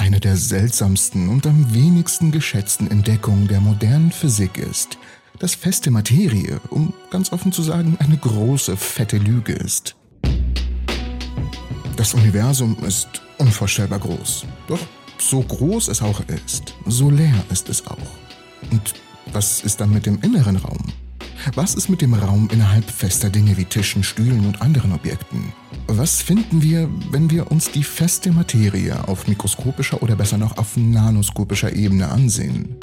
eine der seltsamsten und am wenigsten geschätzten Entdeckungen der modernen Physik ist, dass feste Materie, um ganz offen zu sagen, eine große, fette Lüge ist. Das Universum ist unvorstellbar groß. Doch so groß es auch ist, so leer ist es auch. Und was ist dann mit dem inneren Raum? Was ist mit dem Raum innerhalb fester Dinge wie Tischen, Stühlen und anderen Objekten? Was finden wir, wenn wir uns die feste Materie auf mikroskopischer oder besser noch auf nanoskopischer Ebene ansehen?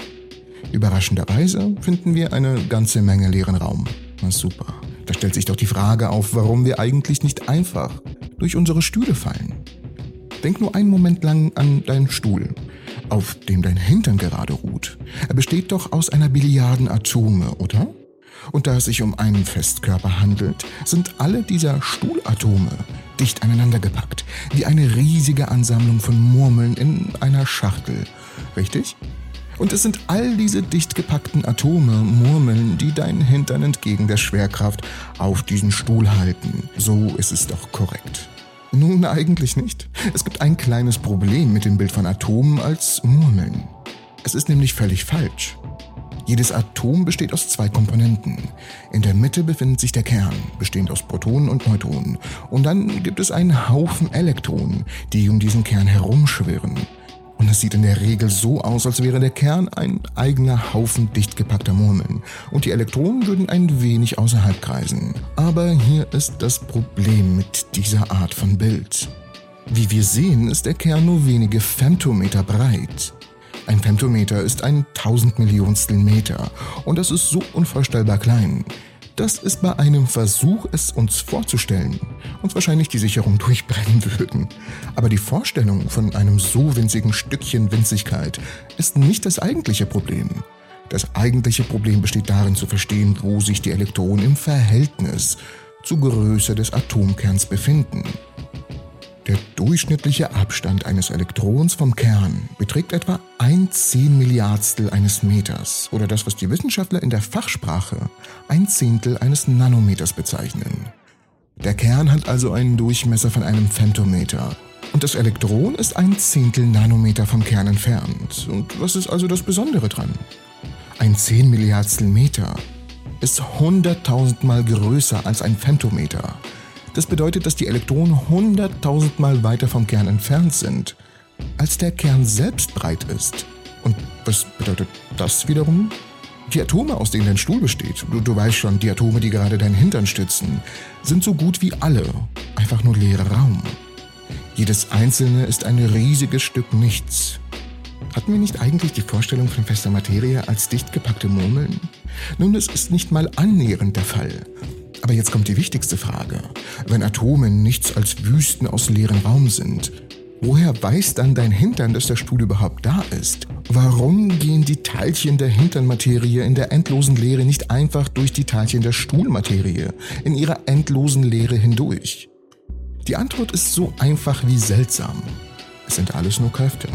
Überraschenderweise finden wir eine ganze Menge leeren Raum. Na super. Da stellt sich doch die Frage auf, warum wir eigentlich nicht einfach durch unsere Stühle fallen. Denk nur einen Moment lang an deinen Stuhl, auf dem dein Hintern gerade ruht. Er besteht doch aus einer Billiarden Atome, oder? Und da es sich um einen Festkörper handelt, sind alle dieser Stuhlatome dicht aneinander gepackt, wie eine riesige Ansammlung von Murmeln in einer Schachtel. Richtig? Und es sind all diese dicht gepackten Atome, Murmeln, die deinen Hintern entgegen der Schwerkraft auf diesen Stuhl halten. So ist es doch korrekt. Nun eigentlich nicht. Es gibt ein kleines Problem mit dem Bild von Atomen als Murmeln. Es ist nämlich völlig falsch. Jedes Atom besteht aus zwei Komponenten. In der Mitte befindet sich der Kern, bestehend aus Protonen und Neutronen. Und dann gibt es einen Haufen Elektronen, die um diesen Kern herumschwirren. Und es sieht in der Regel so aus, als wäre der Kern ein eigener Haufen dicht gepackter Murmeln. Und die Elektronen würden ein wenig außerhalb kreisen. Aber hier ist das Problem mit dieser Art von Bild. Wie wir sehen, ist der Kern nur wenige Femtometer breit. Ein Femtometer ist ein Tausendmillionstel Meter und das ist so unvorstellbar klein. Das ist bei einem Versuch, es uns vorzustellen, uns wahrscheinlich die Sicherung durchbrennen würden. Aber die Vorstellung von einem so winzigen Stückchen Winzigkeit ist nicht das eigentliche Problem. Das eigentliche Problem besteht darin zu verstehen, wo sich die Elektronen im Verhältnis zur Größe des Atomkerns befinden. Der durchschnittliche Abstand eines Elektrons vom Kern beträgt etwa ein Zehnmilliardstel eines Meters oder das, was die Wissenschaftler in der Fachsprache ein Zehntel eines Nanometers bezeichnen. Der Kern hat also einen Durchmesser von einem Femtometer und das Elektron ist ein Zehntel Nanometer vom Kern entfernt. Und was ist also das Besondere dran? Ein Zehnmilliardstel Meter ist hunderttausendmal größer als ein Femtometer das bedeutet, dass die Elektronen 100.000 Mal weiter vom Kern entfernt sind, als der Kern selbst breit ist. Und was bedeutet das wiederum? Die Atome, aus denen dein Stuhl besteht, du, du weißt schon, die Atome, die gerade deinen Hintern stützen, sind so gut wie alle einfach nur leerer Raum. Jedes einzelne ist ein riesiges Stück Nichts. Hatten wir nicht eigentlich die Vorstellung von fester Materie als dicht gepackte Murmeln? Nun, es ist nicht mal annähernd der Fall. Aber jetzt kommt die wichtigste Frage. Wenn Atome nichts als Wüsten aus leerem Raum sind, woher weiß dann dein Hintern, dass der Stuhl überhaupt da ist? Warum gehen die Teilchen der Hinternmaterie in der endlosen Leere nicht einfach durch die Teilchen der Stuhlmaterie in ihrer endlosen Leere hindurch? Die Antwort ist so einfach wie seltsam. Es sind alles nur Kräfte.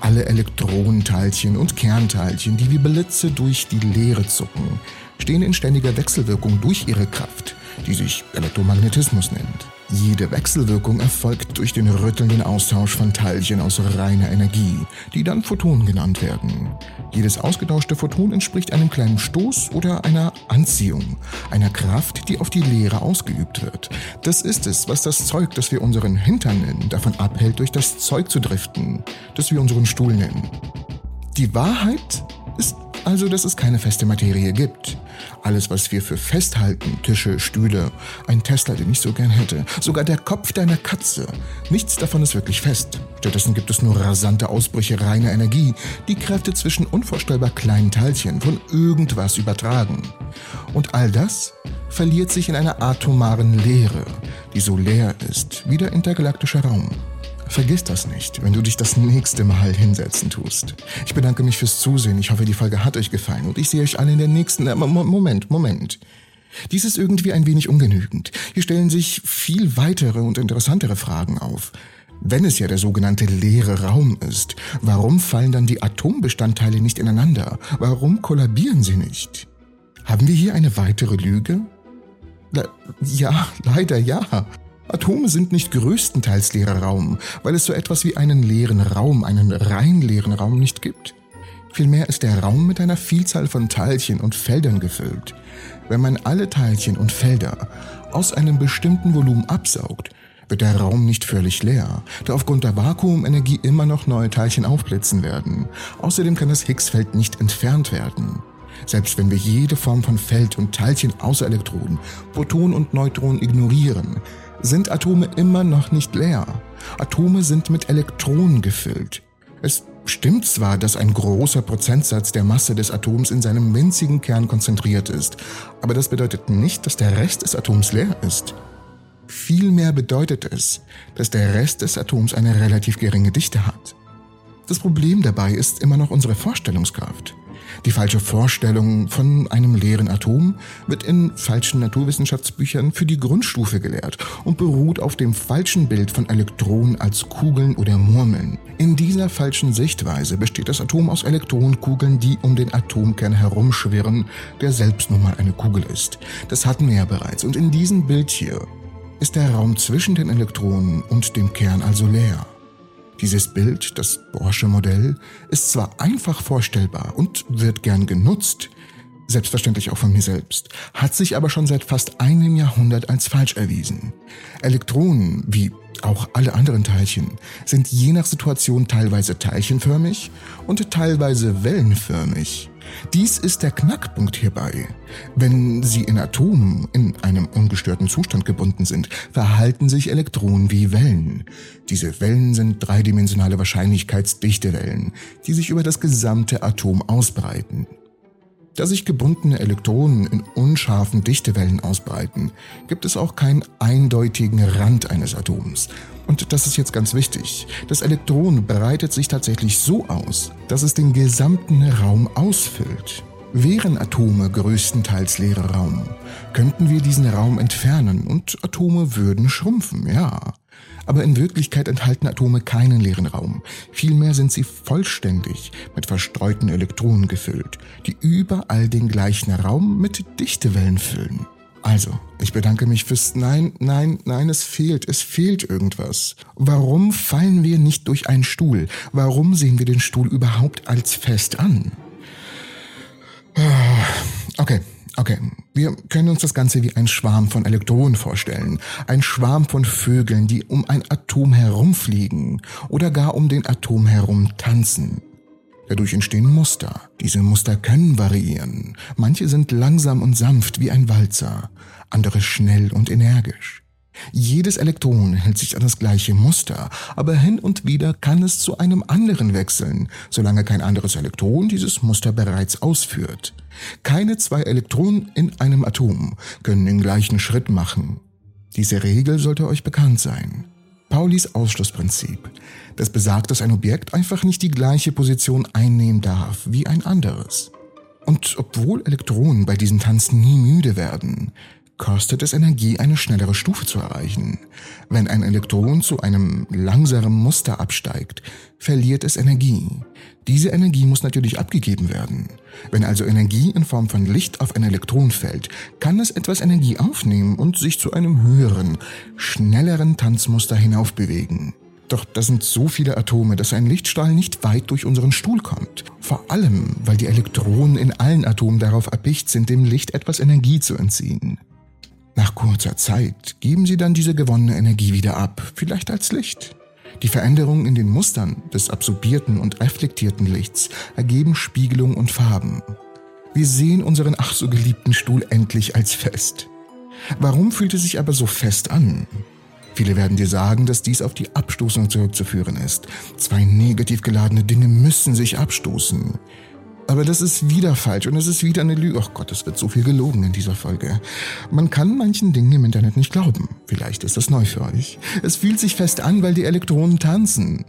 Alle Elektronenteilchen und Kernteilchen, die wie Blitze durch die Leere zucken, stehen in ständiger Wechselwirkung durch ihre Kraft, die sich Elektromagnetismus nennt. Jede Wechselwirkung erfolgt durch den rüttelnden Austausch von Teilchen aus reiner Energie, die dann Photonen genannt werden. Jedes ausgetauschte Photon entspricht einem kleinen Stoß oder einer Anziehung, einer Kraft, die auf die Leere ausgeübt wird. Das ist es, was das Zeug, das wir unseren Hintern nennen, davon abhält, durch das Zeug zu driften, das wir unseren Stuhl nennen. Die Wahrheit ist also, dass es keine feste Materie gibt. Alles, was wir für festhalten, Tische, Stühle, ein Tesla, den ich so gern hätte, sogar der Kopf deiner Katze, nichts davon ist wirklich fest. Stattdessen gibt es nur rasante Ausbrüche reiner Energie, die Kräfte zwischen unvorstellbar kleinen Teilchen von irgendwas übertragen. Und all das verliert sich in einer atomaren Leere, die so leer ist wie der intergalaktische Raum. Vergiss das nicht, wenn du dich das nächste Mal hinsetzen tust. Ich bedanke mich fürs Zusehen. Ich hoffe, die Folge hat euch gefallen und ich sehe euch alle in der nächsten. Äh, Moment, Moment. Dies ist irgendwie ein wenig ungenügend. Hier stellen sich viel weitere und interessantere Fragen auf. Wenn es ja der sogenannte leere Raum ist, warum fallen dann die Atombestandteile nicht ineinander? Warum kollabieren sie nicht? Haben wir hier eine weitere Lüge? Le ja, leider ja. Atome sind nicht größtenteils leerer Raum, weil es so etwas wie einen leeren Raum, einen rein leeren Raum nicht gibt. Vielmehr ist der Raum mit einer Vielzahl von Teilchen und Feldern gefüllt. Wenn man alle Teilchen und Felder aus einem bestimmten Volumen absaugt, wird der Raum nicht völlig leer, da aufgrund der Vakuumenergie immer noch neue Teilchen aufblitzen werden. Außerdem kann das Higgs-Feld nicht entfernt werden. Selbst wenn wir jede Form von Feld und Teilchen außer Elektronen, Protonen und Neutronen ignorieren, sind Atome immer noch nicht leer. Atome sind mit Elektronen gefüllt. Es stimmt zwar, dass ein großer Prozentsatz der Masse des Atoms in seinem winzigen Kern konzentriert ist, aber das bedeutet nicht, dass der Rest des Atoms leer ist. Vielmehr bedeutet es, dass der Rest des Atoms eine relativ geringe Dichte hat. Das Problem dabei ist immer noch unsere Vorstellungskraft. Die falsche Vorstellung von einem leeren Atom wird in falschen Naturwissenschaftsbüchern für die Grundstufe gelehrt und beruht auf dem falschen Bild von Elektronen als Kugeln oder Murmeln. In dieser falschen Sichtweise besteht das Atom aus Elektronenkugeln, die um den Atomkern herumschwirren, der selbst nun mal eine Kugel ist. Das hatten wir ja bereits und in diesem Bild hier ist der Raum zwischen den Elektronen und dem Kern also leer. Dieses Bild, das Bohrsche Modell, ist zwar einfach vorstellbar und wird gern genutzt, selbstverständlich auch von mir selbst, hat sich aber schon seit fast einem Jahrhundert als falsch erwiesen. Elektronen, wie auch alle anderen Teilchen, sind je nach Situation teilweise teilchenförmig und teilweise wellenförmig. Dies ist der Knackpunkt hierbei. Wenn sie in Atomen in einem ungestörten Zustand gebunden sind, verhalten sich Elektronen wie Wellen. Diese Wellen sind dreidimensionale Wahrscheinlichkeitsdichtewellen, die sich über das gesamte Atom ausbreiten. Da sich gebundene Elektronen in unscharfen Dichtewellen ausbreiten, gibt es auch keinen eindeutigen Rand eines Atoms. Und das ist jetzt ganz wichtig. Das Elektron breitet sich tatsächlich so aus, dass es den gesamten Raum ausfüllt. Wären Atome größtenteils leerer Raum, könnten wir diesen Raum entfernen und Atome würden schrumpfen, ja. Aber in Wirklichkeit enthalten Atome keinen leeren Raum. Vielmehr sind sie vollständig mit verstreuten Elektronen gefüllt, die überall den gleichen Raum mit Dichtewellen füllen. Also, ich bedanke mich fürs Nein, nein, nein, es fehlt, es fehlt irgendwas. Warum fallen wir nicht durch einen Stuhl? Warum sehen wir den Stuhl überhaupt als fest an? Ah, okay, Okay, wir können uns das Ganze wie ein Schwarm von Elektronen vorstellen. Ein Schwarm von Vögeln, die um ein Atom herumfliegen oder gar um den Atom herum tanzen. Dadurch entstehen Muster. Diese Muster können variieren. Manche sind langsam und sanft wie ein Walzer, andere schnell und energisch. Jedes Elektron hält sich an das gleiche Muster, aber hin und wieder kann es zu einem anderen wechseln, solange kein anderes Elektron dieses Muster bereits ausführt. Keine zwei Elektronen in einem Atom können den gleichen Schritt machen. Diese Regel sollte euch bekannt sein. Paulis Ausschlussprinzip. Das besagt, dass ein Objekt einfach nicht die gleiche Position einnehmen darf wie ein anderes. Und obwohl Elektronen bei diesem Tanz nie müde werden, kostet es Energie, eine schnellere Stufe zu erreichen. Wenn ein Elektron zu einem langsamen Muster absteigt, verliert es Energie. Diese Energie muss natürlich abgegeben werden. Wenn also Energie in Form von Licht auf ein Elektron fällt, kann es etwas Energie aufnehmen und sich zu einem höheren, schnelleren Tanzmuster hinaufbewegen. Doch das sind so viele Atome, dass ein Lichtstrahl nicht weit durch unseren Stuhl kommt. Vor allem, weil die Elektronen in allen Atomen darauf erpicht sind, dem Licht etwas Energie zu entziehen. Nach kurzer Zeit geben sie dann diese gewonnene Energie wieder ab, vielleicht als Licht. Die Veränderungen in den Mustern des absorbierten und reflektierten Lichts ergeben Spiegelung und Farben. Wir sehen unseren ach so geliebten Stuhl endlich als fest. Warum fühlt es sich aber so fest an? Viele werden dir sagen, dass dies auf die Abstoßung zurückzuführen ist. Zwei negativ geladene Dinge müssen sich abstoßen. Aber das ist wieder falsch und es ist wieder eine Lüge. Ach Gott, es wird so viel gelogen in dieser Folge. Man kann manchen Dingen im Internet nicht glauben. Vielleicht ist das neu für euch. Es fühlt sich fest an, weil die Elektronen tanzen.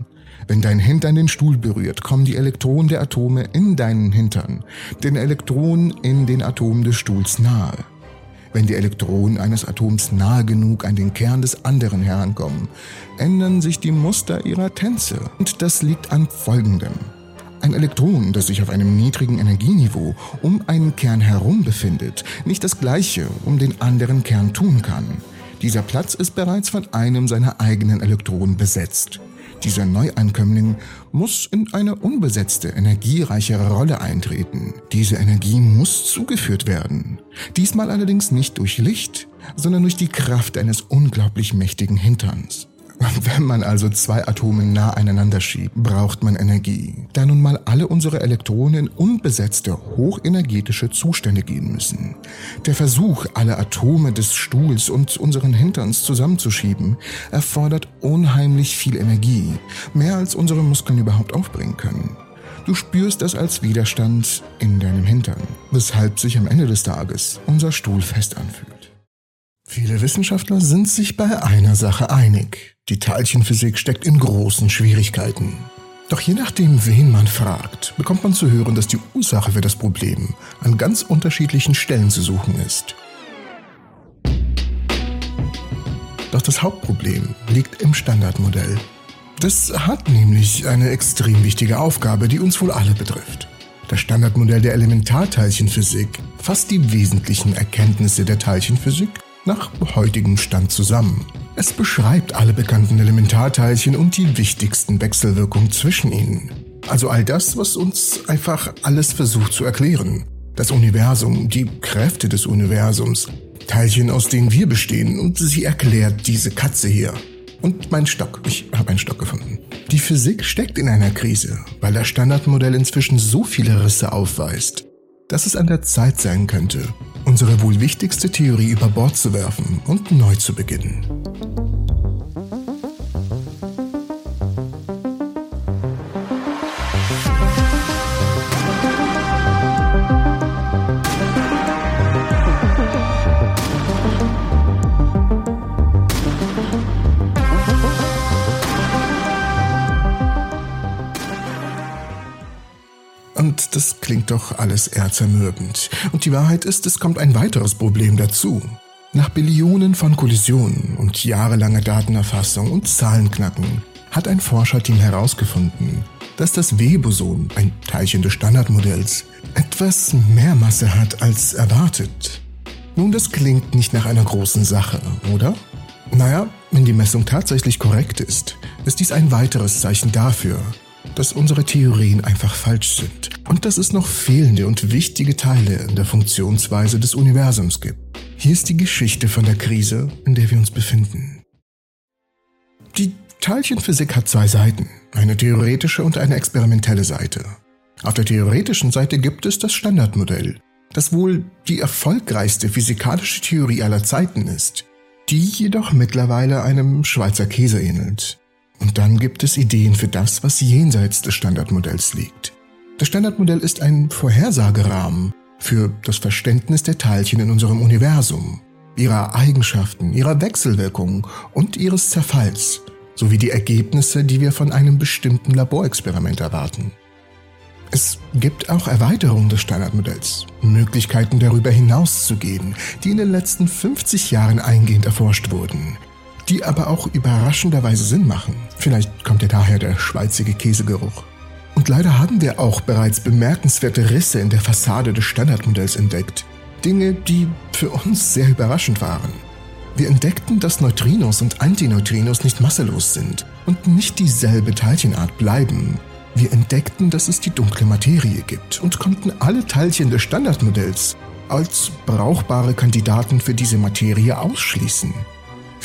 Wenn dein Hintern den Stuhl berührt, kommen die Elektronen der Atome in deinen Hintern, den Elektronen in den Atomen des Stuhls nahe. Wenn die Elektronen eines Atoms nahe genug an den Kern des anderen herankommen, ändern sich die Muster ihrer Tänze. Und das liegt an Folgendem. Ein Elektron, das sich auf einem niedrigen Energieniveau um einen Kern herum befindet, nicht das gleiche um den anderen Kern tun kann. Dieser Platz ist bereits von einem seiner eigenen Elektronen besetzt. Dieser Neuankömmling muss in eine unbesetzte, energiereichere Rolle eintreten. Diese Energie muss zugeführt werden. Diesmal allerdings nicht durch Licht, sondern durch die Kraft eines unglaublich mächtigen Hinterns. Wenn man also zwei Atome nah aneinander schiebt, braucht man Energie. Da nun mal alle unsere Elektronen in unbesetzte, hochenergetische Zustände gehen müssen. Der Versuch, alle Atome des Stuhls und unseren Hinterns zusammenzuschieben, erfordert unheimlich viel Energie. Mehr als unsere Muskeln überhaupt aufbringen können. Du spürst das als Widerstand in deinem Hintern, weshalb sich am Ende des Tages unser Stuhl fest anfühlt. Viele Wissenschaftler sind sich bei einer Sache einig. Die Teilchenphysik steckt in großen Schwierigkeiten. Doch je nachdem, wen man fragt, bekommt man zu hören, dass die Ursache für das Problem an ganz unterschiedlichen Stellen zu suchen ist. Doch das Hauptproblem liegt im Standardmodell. Das hat nämlich eine extrem wichtige Aufgabe, die uns wohl alle betrifft. Das Standardmodell der Elementarteilchenphysik fasst die wesentlichen Erkenntnisse der Teilchenphysik nach heutigem Stand zusammen. Es beschreibt alle bekannten Elementarteilchen und die wichtigsten Wechselwirkungen zwischen ihnen. Also all das, was uns einfach alles versucht zu erklären. Das Universum, die Kräfte des Universums, Teilchen, aus denen wir bestehen und sie erklärt diese Katze hier. Und mein Stock, ich habe einen Stock gefunden. Die Physik steckt in einer Krise, weil das Standardmodell inzwischen so viele Risse aufweist, dass es an der Zeit sein könnte, unsere wohl wichtigste Theorie über Bord zu werfen und neu zu beginnen. Doch alles eher zermürbend. Und die Wahrheit ist, es kommt ein weiteres Problem dazu. Nach Billionen von Kollisionen und jahrelanger Datenerfassung und Zahlenknacken hat ein Forscherteam herausgefunden, dass das W-Boson, ein Teilchen des Standardmodells, etwas mehr Masse hat als erwartet. Nun, das klingt nicht nach einer großen Sache, oder? Naja, wenn die Messung tatsächlich korrekt ist, ist dies ein weiteres Zeichen dafür, dass unsere Theorien einfach falsch sind und dass es noch fehlende und wichtige Teile in der Funktionsweise des Universums gibt. Hier ist die Geschichte von der Krise, in der wir uns befinden. Die Teilchenphysik hat zwei Seiten, eine theoretische und eine experimentelle Seite. Auf der theoretischen Seite gibt es das Standardmodell, das wohl die erfolgreichste physikalische Theorie aller Zeiten ist, die jedoch mittlerweile einem Schweizer Käse ähnelt. Und dann gibt es Ideen für das, was jenseits des Standardmodells liegt. Das Standardmodell ist ein Vorhersagerahmen für das Verständnis der Teilchen in unserem Universum, ihrer Eigenschaften, ihrer Wechselwirkung und ihres Zerfalls, sowie die Ergebnisse, die wir von einem bestimmten Laborexperiment erwarten. Es gibt auch Erweiterungen des Standardmodells, Möglichkeiten darüber hinaus zu gehen, die in den letzten 50 Jahren eingehend erforscht wurden, die aber auch überraschenderweise Sinn machen. Vielleicht kommt ja daher der schweizige Käsegeruch. Und leider haben wir auch bereits bemerkenswerte Risse in der Fassade des Standardmodells entdeckt. Dinge, die für uns sehr überraschend waren. Wir entdeckten, dass Neutrinos und Antineutrinos nicht masselos sind und nicht dieselbe Teilchenart bleiben. Wir entdeckten, dass es die dunkle Materie gibt und konnten alle Teilchen des Standardmodells als brauchbare Kandidaten für diese Materie ausschließen.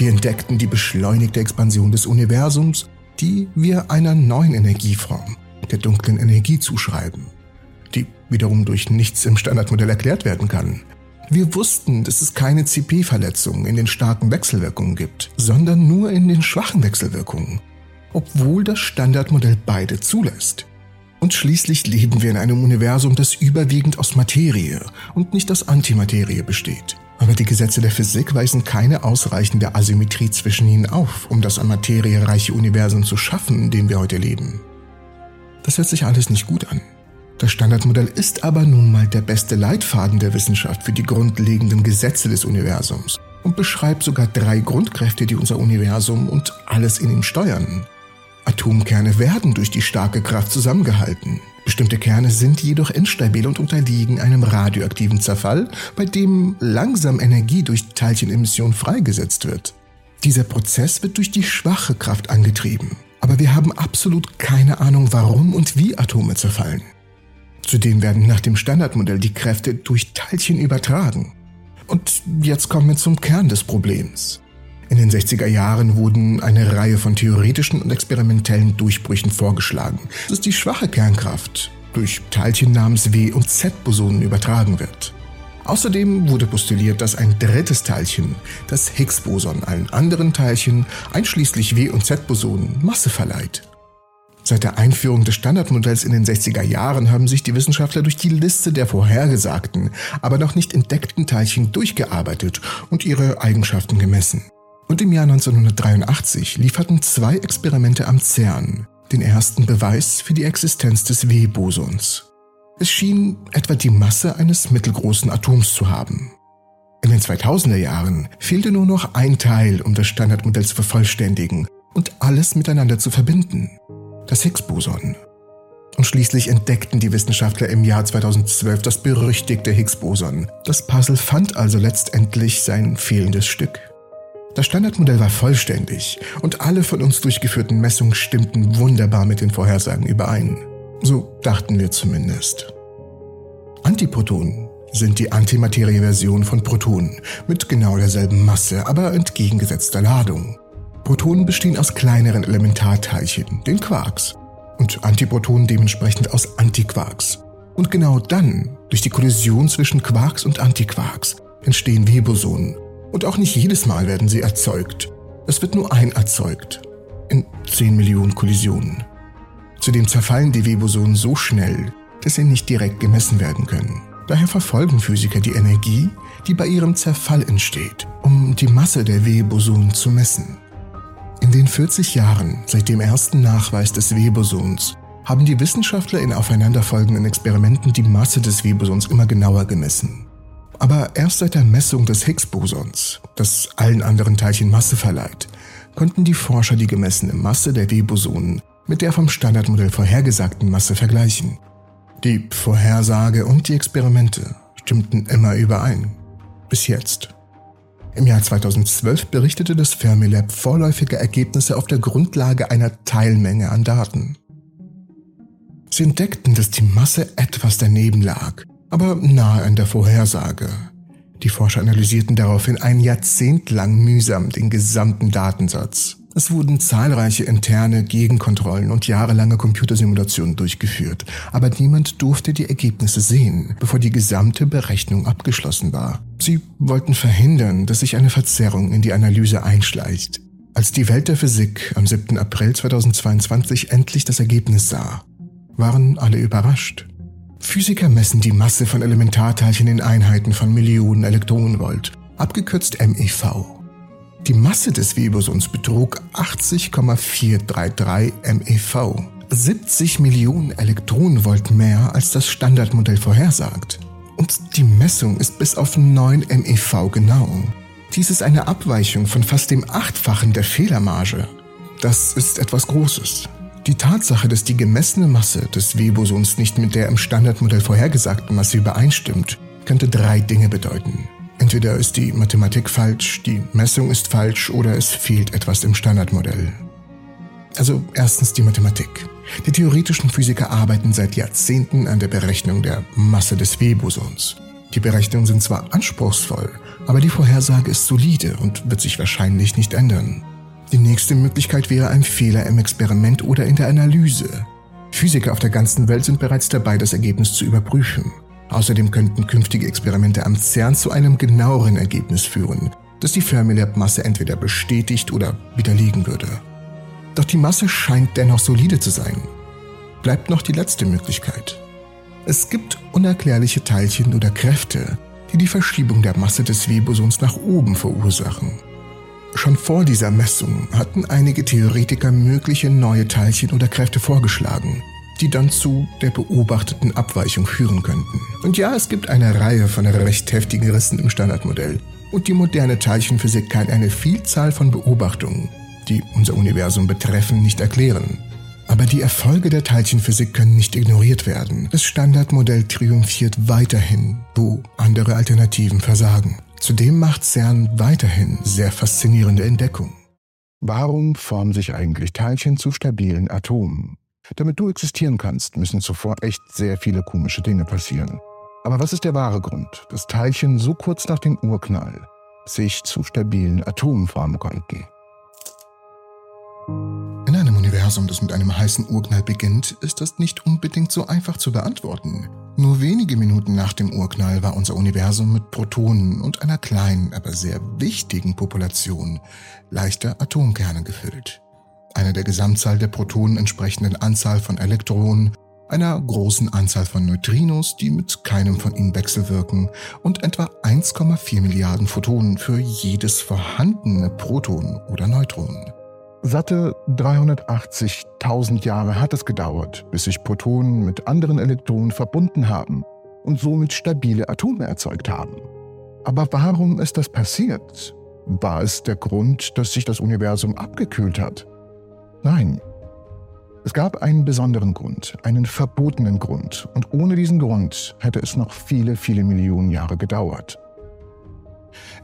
Wir entdeckten die beschleunigte Expansion des Universums, die wir einer neuen Energieform, der dunklen Energie, zuschreiben, die wiederum durch nichts im Standardmodell erklärt werden kann. Wir wussten, dass es keine CP-Verletzungen in den starken Wechselwirkungen gibt, sondern nur in den schwachen Wechselwirkungen, obwohl das Standardmodell beide zulässt. Und schließlich leben wir in einem Universum, das überwiegend aus Materie und nicht aus Antimaterie besteht. Aber die Gesetze der Physik weisen keine ausreichende Asymmetrie zwischen ihnen auf, um das an Materie reiche Universum zu schaffen, in dem wir heute leben. Das hört sich alles nicht gut an. Das Standardmodell ist aber nun mal der beste Leitfaden der Wissenschaft für die grundlegenden Gesetze des Universums und beschreibt sogar drei Grundkräfte, die unser Universum und alles in ihm steuern. Atomkerne werden durch die starke Kraft zusammengehalten. Bestimmte Kerne sind jedoch instabil und unterliegen einem radioaktiven Zerfall, bei dem langsam Energie durch Teilchenemission freigesetzt wird. Dieser Prozess wird durch die schwache Kraft angetrieben, aber wir haben absolut keine Ahnung, warum und wie Atome zerfallen. Zudem werden nach dem Standardmodell die Kräfte durch Teilchen übertragen. Und jetzt kommen wir zum Kern des Problems. In den 60er Jahren wurden eine Reihe von theoretischen und experimentellen Durchbrüchen vorgeschlagen, dass die schwache Kernkraft durch Teilchen namens W- und Z-Bosonen übertragen wird. Außerdem wurde postuliert, dass ein drittes Teilchen, das Higgs-Boson, allen anderen Teilchen, einschließlich W- und Z-Bosonen, Masse verleiht. Seit der Einführung des Standardmodells in den 60er Jahren haben sich die Wissenschaftler durch die Liste der vorhergesagten, aber noch nicht entdeckten Teilchen durchgearbeitet und ihre Eigenschaften gemessen. Und im Jahr 1983 lieferten zwei Experimente am CERN den ersten Beweis für die Existenz des W-Bosons. Es schien etwa die Masse eines mittelgroßen Atoms zu haben. In den 2000er Jahren fehlte nur noch ein Teil, um das Standardmodell zu vervollständigen und alles miteinander zu verbinden. Das Higgs-Boson. Und schließlich entdeckten die Wissenschaftler im Jahr 2012 das berüchtigte Higgs-Boson. Das Puzzle fand also letztendlich sein fehlendes Stück. Das Standardmodell war vollständig und alle von uns durchgeführten Messungen stimmten wunderbar mit den Vorhersagen überein. So dachten wir zumindest. Antiprotonen sind die Antimaterie-Version von Protonen mit genau derselben Masse, aber entgegengesetzter Ladung. Protonen bestehen aus kleineren Elementarteilchen, den Quarks, und Antiprotonen dementsprechend aus Antiquarks. Und genau dann, durch die Kollision zwischen Quarks und Antiquarks, entstehen W-Bosonen, und auch nicht jedes Mal werden sie erzeugt. Es wird nur ein erzeugt. In 10 Millionen Kollisionen. Zudem zerfallen die W-Bosonen so schnell, dass sie nicht direkt gemessen werden können. Daher verfolgen Physiker die Energie, die bei ihrem Zerfall entsteht, um die Masse der W-Bosonen zu messen. In den 40 Jahren seit dem ersten Nachweis des W-Bosons haben die Wissenschaftler in aufeinanderfolgenden Experimenten die Masse des W-Bosons immer genauer gemessen. Aber erst seit der Messung des Higgs-Bosons, das allen anderen Teilchen Masse verleiht, konnten die Forscher die gemessene Masse der W-Bosonen mit der vom Standardmodell vorhergesagten Masse vergleichen. Die Vorhersage und die Experimente stimmten immer überein. Bis jetzt. Im Jahr 2012 berichtete das Fermilab vorläufige Ergebnisse auf der Grundlage einer Teilmenge an Daten. Sie entdeckten, dass die Masse etwas daneben lag aber nahe an der Vorhersage. Die Forscher analysierten daraufhin ein Jahrzehnt lang mühsam den gesamten Datensatz. Es wurden zahlreiche interne Gegenkontrollen und jahrelange Computersimulationen durchgeführt, aber niemand durfte die Ergebnisse sehen, bevor die gesamte Berechnung abgeschlossen war. Sie wollten verhindern, dass sich eine Verzerrung in die Analyse einschleicht. Als die Welt der Physik am 7. April 2022 endlich das Ergebnis sah, waren alle überrascht. Physiker messen die Masse von Elementarteilchen in Einheiten von Millionen Elektronenvolt, abgekürzt MeV. Die Masse des Webosons betrug 80,433 MeV, 70 Millionen Elektronenvolt mehr als das Standardmodell vorhersagt. Und die Messung ist bis auf 9 MeV genau. Dies ist eine Abweichung von fast dem Achtfachen der Fehlermarge. Das ist etwas Großes. Die Tatsache, dass die gemessene Masse des W-Bosons nicht mit der im Standardmodell vorhergesagten Masse übereinstimmt, könnte drei Dinge bedeuten. Entweder ist die Mathematik falsch, die Messung ist falsch oder es fehlt etwas im Standardmodell. Also erstens die Mathematik. Die theoretischen Physiker arbeiten seit Jahrzehnten an der Berechnung der Masse des W-Bosons. Die Berechnungen sind zwar anspruchsvoll, aber die Vorhersage ist solide und wird sich wahrscheinlich nicht ändern. Die nächste Möglichkeit wäre ein Fehler im Experiment oder in der Analyse. Physiker auf der ganzen Welt sind bereits dabei, das Ergebnis zu überprüfen. Außerdem könnten künftige Experimente am CERN zu einem genaueren Ergebnis führen, das die Fermilab-Masse entweder bestätigt oder widerlegen würde. Doch die Masse scheint dennoch solide zu sein. Bleibt noch die letzte Möglichkeit. Es gibt unerklärliche Teilchen oder Kräfte, die die Verschiebung der Masse des W-Bosons nach oben verursachen. Schon vor dieser Messung hatten einige Theoretiker mögliche neue Teilchen oder Kräfte vorgeschlagen, die dann zu der beobachteten Abweichung führen könnten. Und ja, es gibt eine Reihe von recht heftigen Rissen im Standardmodell. Und die moderne Teilchenphysik kann eine Vielzahl von Beobachtungen, die unser Universum betreffen, nicht erklären. Aber die Erfolge der Teilchenphysik können nicht ignoriert werden. Das Standardmodell triumphiert weiterhin, wo andere Alternativen versagen. Zudem macht CERN weiterhin sehr faszinierende Entdeckungen. Warum formen sich eigentlich Teilchen zu stabilen Atomen? Damit du existieren kannst, müssen zuvor echt sehr viele komische Dinge passieren. Aber was ist der wahre Grund, dass Teilchen so kurz nach dem Urknall sich zu stabilen Atomen formen konnten? Universum, das mit einem heißen Urknall beginnt, ist das nicht unbedingt so einfach zu beantworten. Nur wenige Minuten nach dem Urknall war unser Universum mit Protonen und einer kleinen, aber sehr wichtigen Population leichter Atomkerne gefüllt. Eine der Gesamtzahl der Protonen entsprechenden Anzahl von Elektronen, einer großen Anzahl von Neutrinos, die mit keinem von ihnen wechselwirken, und etwa 1,4 Milliarden Photonen für jedes vorhandene Proton oder Neutron. Satte 380.000 Jahre hat es gedauert, bis sich Protonen mit anderen Elektronen verbunden haben und somit stabile Atome erzeugt haben. Aber warum ist das passiert? War es der Grund, dass sich das Universum abgekühlt hat? Nein. Es gab einen besonderen Grund, einen verbotenen Grund, und ohne diesen Grund hätte es noch viele, viele Millionen Jahre gedauert.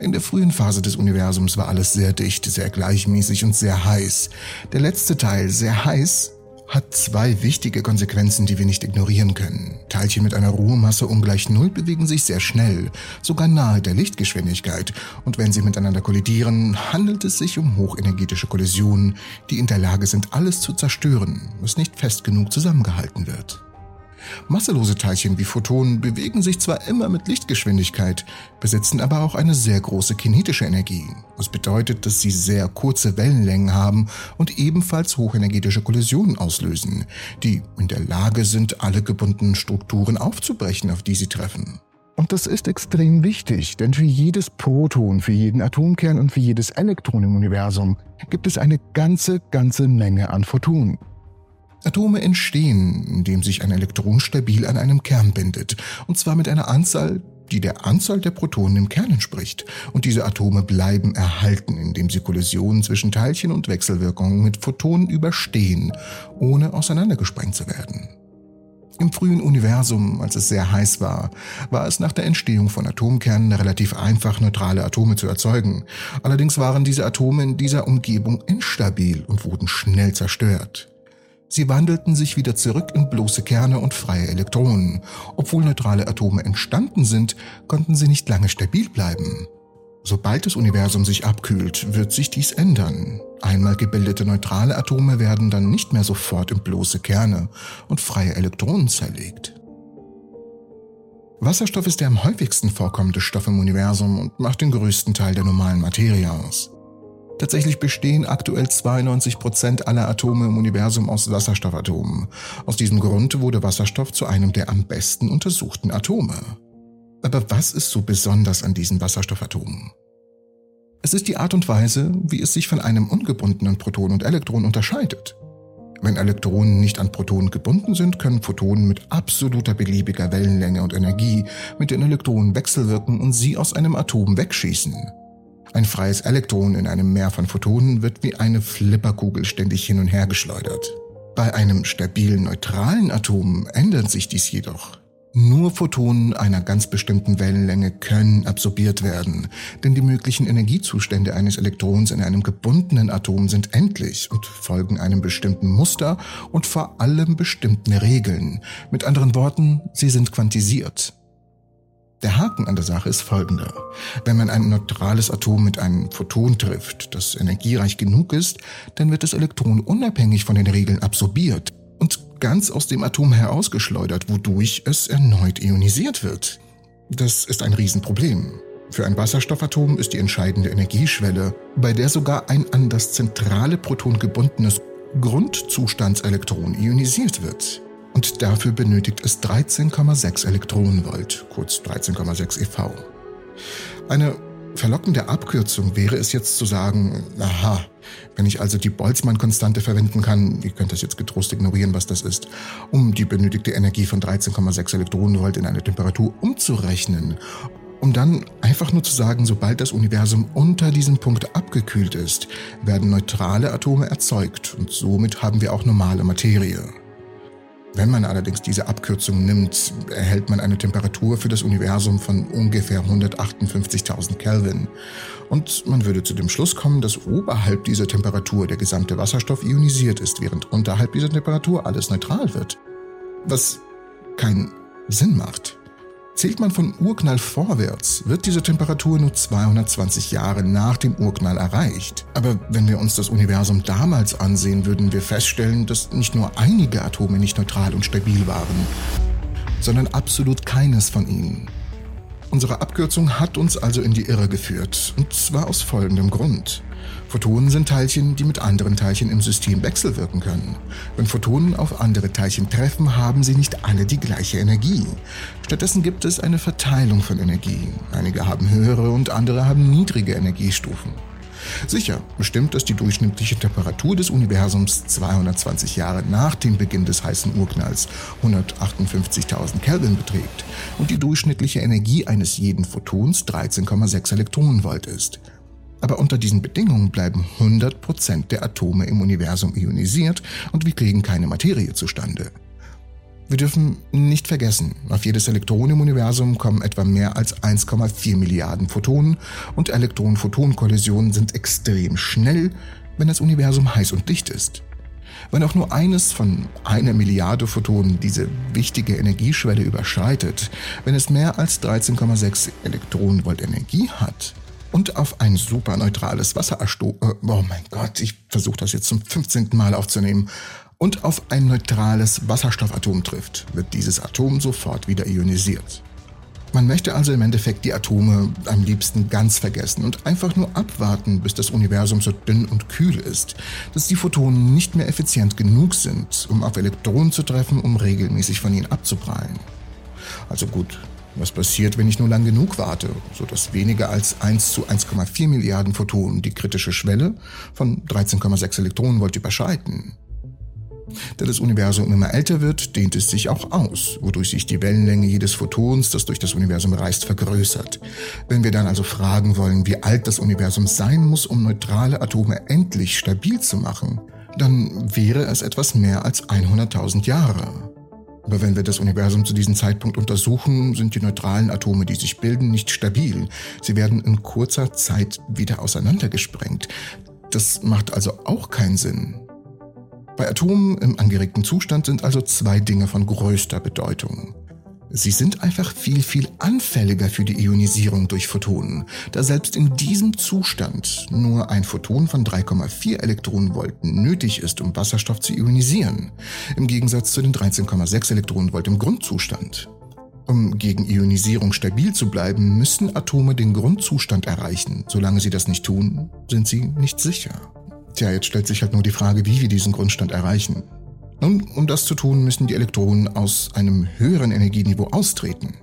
In der frühen Phase des Universums war alles sehr dicht, sehr gleichmäßig und sehr heiß. Der letzte Teil, sehr heiß, hat zwei wichtige Konsequenzen, die wir nicht ignorieren können. Teilchen mit einer Ruhemasse ungleich Null bewegen sich sehr schnell, sogar nahe der Lichtgeschwindigkeit, und wenn sie miteinander kollidieren, handelt es sich um hochenergetische Kollisionen, die in der Lage sind, alles zu zerstören, was nicht fest genug zusammengehalten wird. Masselose Teilchen wie Photonen bewegen sich zwar immer mit Lichtgeschwindigkeit, besitzen aber auch eine sehr große kinetische Energie. Das bedeutet, dass sie sehr kurze Wellenlängen haben und ebenfalls hochenergetische Kollisionen auslösen, die in der Lage sind, alle gebundenen Strukturen aufzubrechen, auf die sie treffen. Und das ist extrem wichtig, denn für jedes Proton, für jeden Atomkern und für jedes Elektron im Universum gibt es eine ganze, ganze Menge an Photonen. Atome entstehen, indem sich ein Elektron stabil an einem Kern bindet, und zwar mit einer Anzahl, die der Anzahl der Protonen im Kern entspricht. Und diese Atome bleiben erhalten, indem sie Kollisionen zwischen Teilchen und Wechselwirkungen mit Photonen überstehen, ohne auseinandergesprengt zu werden. Im frühen Universum, als es sehr heiß war, war es nach der Entstehung von Atomkernen relativ einfach, neutrale Atome zu erzeugen. Allerdings waren diese Atome in dieser Umgebung instabil und wurden schnell zerstört. Sie wandelten sich wieder zurück in bloße Kerne und freie Elektronen. Obwohl neutrale Atome entstanden sind, konnten sie nicht lange stabil bleiben. Sobald das Universum sich abkühlt, wird sich dies ändern. Einmal gebildete neutrale Atome werden dann nicht mehr sofort in bloße Kerne und freie Elektronen zerlegt. Wasserstoff ist der am häufigsten vorkommende Stoff im Universum und macht den größten Teil der normalen Materie aus. Tatsächlich bestehen aktuell 92 Prozent aller Atome im Universum aus Wasserstoffatomen. Aus diesem Grund wurde Wasserstoff zu einem der am besten untersuchten Atome. Aber was ist so besonders an diesen Wasserstoffatomen? Es ist die Art und Weise, wie es sich von einem ungebundenen Proton und Elektron unterscheidet. Wenn Elektronen nicht an Protonen gebunden sind, können Photonen mit absoluter beliebiger Wellenlänge und Energie mit den Elektronen wechselwirken und sie aus einem Atom wegschießen. Ein freies Elektron in einem Meer von Photonen wird wie eine Flipperkugel ständig hin und her geschleudert. Bei einem stabilen neutralen Atom ändert sich dies jedoch. Nur Photonen einer ganz bestimmten Wellenlänge können absorbiert werden, denn die möglichen Energiezustände eines Elektrons in einem gebundenen Atom sind endlich und folgen einem bestimmten Muster und vor allem bestimmten Regeln. Mit anderen Worten, sie sind quantisiert. Der Haken an der Sache ist folgender. Wenn man ein neutrales Atom mit einem Photon trifft, das energiereich genug ist, dann wird das Elektron unabhängig von den Regeln absorbiert und ganz aus dem Atom herausgeschleudert, wodurch es erneut ionisiert wird. Das ist ein Riesenproblem. Für ein Wasserstoffatom ist die entscheidende Energieschwelle, bei der sogar ein an das zentrale Proton gebundenes Grundzustandselektron ionisiert wird und dafür benötigt es 13,6 Elektronenvolt, kurz 13,6 eV. Eine verlockende Abkürzung wäre es jetzt zu sagen, aha, wenn ich also die Boltzmann-Konstante verwenden kann, ihr könnt das jetzt getrost ignorieren, was das ist, um die benötigte Energie von 13,6 Elektronenvolt in eine Temperatur umzurechnen, um dann einfach nur zu sagen, sobald das Universum unter diesem Punkt abgekühlt ist, werden neutrale Atome erzeugt und somit haben wir auch normale Materie. Wenn man allerdings diese Abkürzung nimmt, erhält man eine Temperatur für das Universum von ungefähr 158.000 Kelvin. Und man würde zu dem Schluss kommen, dass oberhalb dieser Temperatur der gesamte Wasserstoff ionisiert ist, während unterhalb dieser Temperatur alles neutral wird. Was keinen Sinn macht. Zählt man von Urknall vorwärts, wird diese Temperatur nur 220 Jahre nach dem Urknall erreicht. Aber wenn wir uns das Universum damals ansehen, würden wir feststellen, dass nicht nur einige Atome nicht neutral und stabil waren, sondern absolut keines von ihnen. Unsere Abkürzung hat uns also in die Irre geführt, und zwar aus folgendem Grund. Photonen sind Teilchen, die mit anderen Teilchen im System wechselwirken können. Wenn Photonen auf andere Teilchen treffen, haben sie nicht alle die gleiche Energie. Stattdessen gibt es eine Verteilung von Energie. Einige haben höhere und andere haben niedrige Energiestufen. Sicher bestimmt das die durchschnittliche Temperatur des Universums 220 Jahre nach dem Beginn des heißen Urknalls 158.000 Kelvin beträgt und die durchschnittliche Energie eines jeden Photons 13,6 Elektronenvolt ist. Aber unter diesen Bedingungen bleiben 100% der Atome im Universum ionisiert und wir kriegen keine Materie zustande. Wir dürfen nicht vergessen, auf jedes Elektron im Universum kommen etwa mehr als 1,4 Milliarden Photonen und Elektron-Photon-Kollisionen sind extrem schnell, wenn das Universum heiß und dicht ist. Wenn auch nur eines von einer Milliarde Photonen diese wichtige Energieschwelle überschreitet, wenn es mehr als 13,6 Elektronenvolt Energie hat, und auf ein superneutrales Wasseratom, äh, oh mein Gott, ich versuche das jetzt zum 15. Mal aufzunehmen, und auf ein neutrales Wasserstoffatom trifft, wird dieses Atom sofort wieder ionisiert. Man möchte also im Endeffekt die Atome am liebsten ganz vergessen und einfach nur abwarten, bis das Universum so dünn und kühl ist, dass die Photonen nicht mehr effizient genug sind, um auf Elektronen zu treffen, um regelmäßig von ihnen abzuprallen. Also gut, was passiert, wenn ich nur lang genug warte, sodass weniger als 1 zu 1,4 Milliarden Photonen die kritische Schwelle von 13,6 Elektronenvolt überschreiten? Da das Universum immer älter wird, dehnt es sich auch aus, wodurch sich die Wellenlänge jedes Photons, das durch das Universum reist, vergrößert. Wenn wir dann also fragen wollen, wie alt das Universum sein muss, um neutrale Atome endlich stabil zu machen, dann wäre es etwas mehr als 100.000 Jahre. Aber wenn wir das Universum zu diesem Zeitpunkt untersuchen, sind die neutralen Atome, die sich bilden, nicht stabil. Sie werden in kurzer Zeit wieder auseinandergesprengt. Das macht also auch keinen Sinn. Bei Atomen im angeregten Zustand sind also zwei Dinge von größter Bedeutung. Sie sind einfach viel, viel anfälliger für die Ionisierung durch Photonen, da selbst in diesem Zustand nur ein Photon von 3,4 Elektronenvolten nötig ist, um Wasserstoff zu ionisieren, im Gegensatz zu den 13,6 Elektronenvolt im Grundzustand. Um gegen Ionisierung stabil zu bleiben, müssen Atome den Grundzustand erreichen. Solange sie das nicht tun, sind sie nicht sicher. Tja, jetzt stellt sich halt nur die Frage, wie wir diesen Grundstand erreichen. Nun, um das zu tun, müssen die Elektronen aus einem höheren Energieniveau austreten.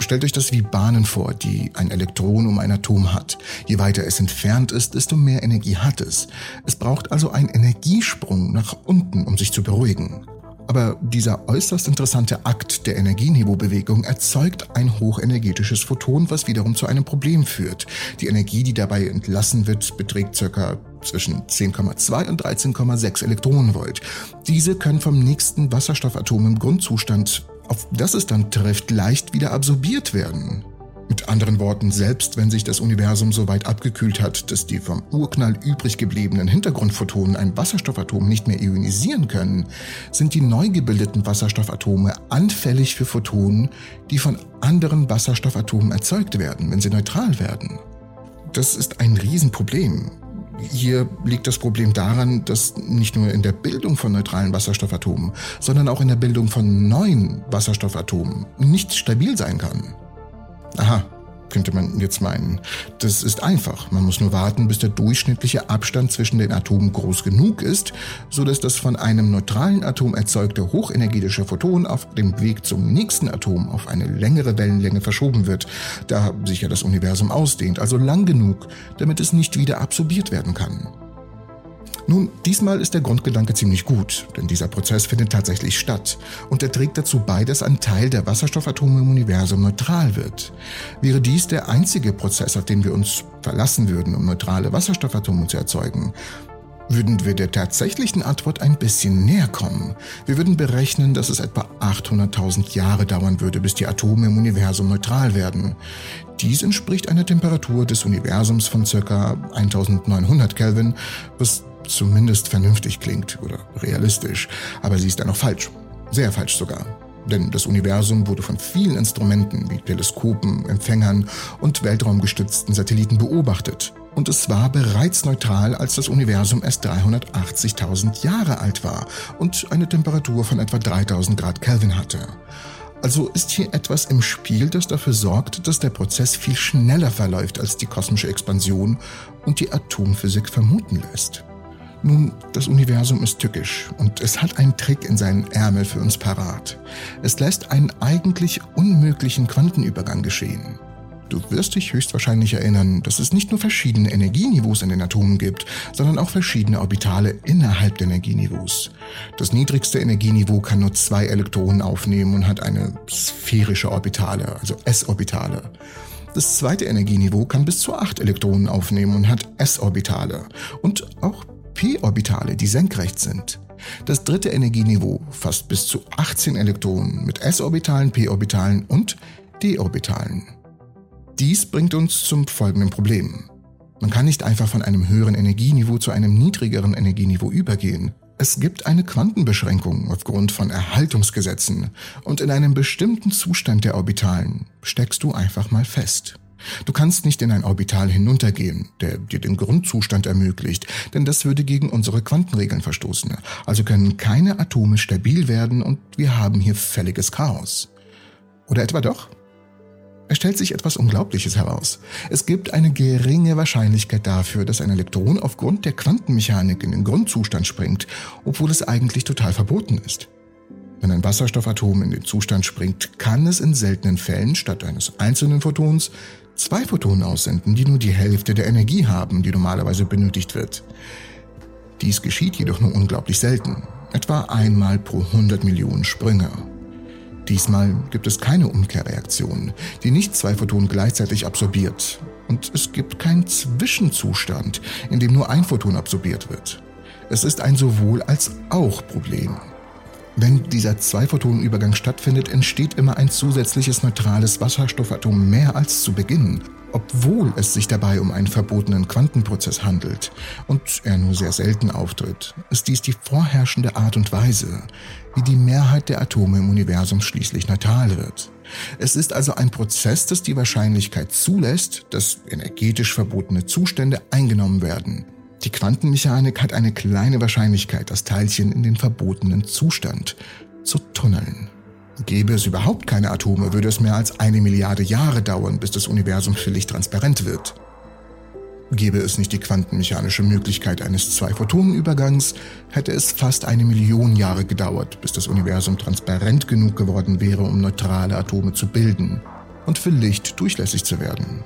Stellt euch das wie Bahnen vor, die ein Elektron um ein Atom hat. Je weiter es entfernt ist, desto mehr Energie hat es. Es braucht also einen Energiesprung nach unten, um sich zu beruhigen. Aber dieser äußerst interessante Akt der Energieniveaubewegung erzeugt ein hochenergetisches Photon, was wiederum zu einem Problem führt. Die Energie, die dabei entlassen wird, beträgt ca. zwischen 10,2 und 13,6 Elektronenvolt. Diese können vom nächsten Wasserstoffatom im Grundzustand, auf das es dann trifft, leicht wieder absorbiert werden. Mit anderen Worten, selbst wenn sich das Universum so weit abgekühlt hat, dass die vom Urknall übrig gebliebenen Hintergrundphotonen ein Wasserstoffatom nicht mehr ionisieren können, sind die neu gebildeten Wasserstoffatome anfällig für Photonen, die von anderen Wasserstoffatomen erzeugt werden, wenn sie neutral werden. Das ist ein Riesenproblem. Hier liegt das Problem daran, dass nicht nur in der Bildung von neutralen Wasserstoffatomen, sondern auch in der Bildung von neuen Wasserstoffatomen nicht stabil sein kann. Aha, könnte man jetzt meinen. Das ist einfach. Man muss nur warten, bis der durchschnittliche Abstand zwischen den Atomen groß genug ist, sodass das von einem neutralen Atom erzeugte hochenergetische Photon auf dem Weg zum nächsten Atom auf eine längere Wellenlänge verschoben wird, da sich ja das Universum ausdehnt, also lang genug, damit es nicht wieder absorbiert werden kann. Nun, diesmal ist der Grundgedanke ziemlich gut, denn dieser Prozess findet tatsächlich statt und er trägt dazu bei, dass ein Teil der Wasserstoffatome im Universum neutral wird. Wäre dies der einzige Prozess, auf den wir uns verlassen würden, um neutrale Wasserstoffatome zu erzeugen, würden wir der tatsächlichen Antwort ein bisschen näher kommen. Wir würden berechnen, dass es etwa 800.000 Jahre dauern würde, bis die Atome im Universum neutral werden. Dies entspricht einer Temperatur des Universums von ca. 1900 Kelvin, was zumindest vernünftig klingt oder realistisch, aber sie ist dennoch falsch. Sehr falsch sogar. Denn das Universum wurde von vielen Instrumenten wie Teleskopen, Empfängern und weltraumgestützten Satelliten beobachtet und es war bereits neutral, als das Universum erst 380.000 Jahre alt war und eine Temperatur von etwa 3000 Grad Kelvin hatte. Also ist hier etwas im Spiel, das dafür sorgt, dass der Prozess viel schneller verläuft als die kosmische Expansion und die Atomphysik vermuten lässt. Nun, das Universum ist tückisch und es hat einen Trick in seinen Ärmel für uns parat. Es lässt einen eigentlich unmöglichen Quantenübergang geschehen. Du wirst dich höchstwahrscheinlich erinnern, dass es nicht nur verschiedene Energieniveaus in den Atomen gibt, sondern auch verschiedene Orbitale innerhalb der Energieniveaus. Das niedrigste Energieniveau kann nur zwei Elektronen aufnehmen und hat eine sphärische Orbitale, also S-Orbitale. Das zweite Energieniveau kann bis zu acht Elektronen aufnehmen und hat S-Orbitale und auch p-Orbitale, die senkrecht sind. Das dritte Energieniveau fasst bis zu 18 Elektronen mit S-Orbitalen, p-Orbitalen und d-Orbitalen. Dies bringt uns zum folgenden Problem. Man kann nicht einfach von einem höheren Energieniveau zu einem niedrigeren Energieniveau übergehen. Es gibt eine Quantenbeschränkung aufgrund von Erhaltungsgesetzen und in einem bestimmten Zustand der Orbitalen steckst du einfach mal fest. Du kannst nicht in ein Orbital hinuntergehen, der dir den Grundzustand ermöglicht, denn das würde gegen unsere Quantenregeln verstoßen. Also können keine Atome stabil werden und wir haben hier völliges Chaos. Oder etwa doch? Es stellt sich etwas Unglaubliches heraus. Es gibt eine geringe Wahrscheinlichkeit dafür, dass ein Elektron aufgrund der Quantenmechanik in den Grundzustand springt, obwohl es eigentlich total verboten ist. Wenn ein Wasserstoffatom in den Zustand springt, kann es in seltenen Fällen statt eines einzelnen Photons zwei Photonen aussenden, die nur die Hälfte der Energie haben, die normalerweise benötigt wird. Dies geschieht jedoch nur unglaublich selten, etwa einmal pro 100 Millionen Sprünge. Diesmal gibt es keine Umkehrreaktion, die nicht zwei Photonen gleichzeitig absorbiert. Und es gibt keinen Zwischenzustand, in dem nur ein Photon absorbiert wird. Es ist ein sowohl als auch Problem. Wenn dieser Zwei-Photonen-Übergang stattfindet, entsteht immer ein zusätzliches neutrales Wasserstoffatom mehr als zu Beginn obwohl es sich dabei um einen verbotenen Quantenprozess handelt und er nur sehr selten auftritt, ist dies die vorherrschende Art und Weise, wie die Mehrheit der Atome im Universum schließlich neutral wird. Es ist also ein Prozess, das die Wahrscheinlichkeit zulässt, dass energetisch verbotene Zustände eingenommen werden. Die Quantenmechanik hat eine kleine Wahrscheinlichkeit, das Teilchen in den verbotenen Zustand zu tunneln. Gäbe es überhaupt keine Atome, würde es mehr als eine Milliarde Jahre dauern, bis das Universum völlig transparent wird. Gäbe es nicht die quantenmechanische Möglichkeit eines Zwei-Photonen-Übergangs, hätte es fast eine Million Jahre gedauert, bis das Universum transparent genug geworden wäre, um neutrale Atome zu bilden und für Licht durchlässig zu werden.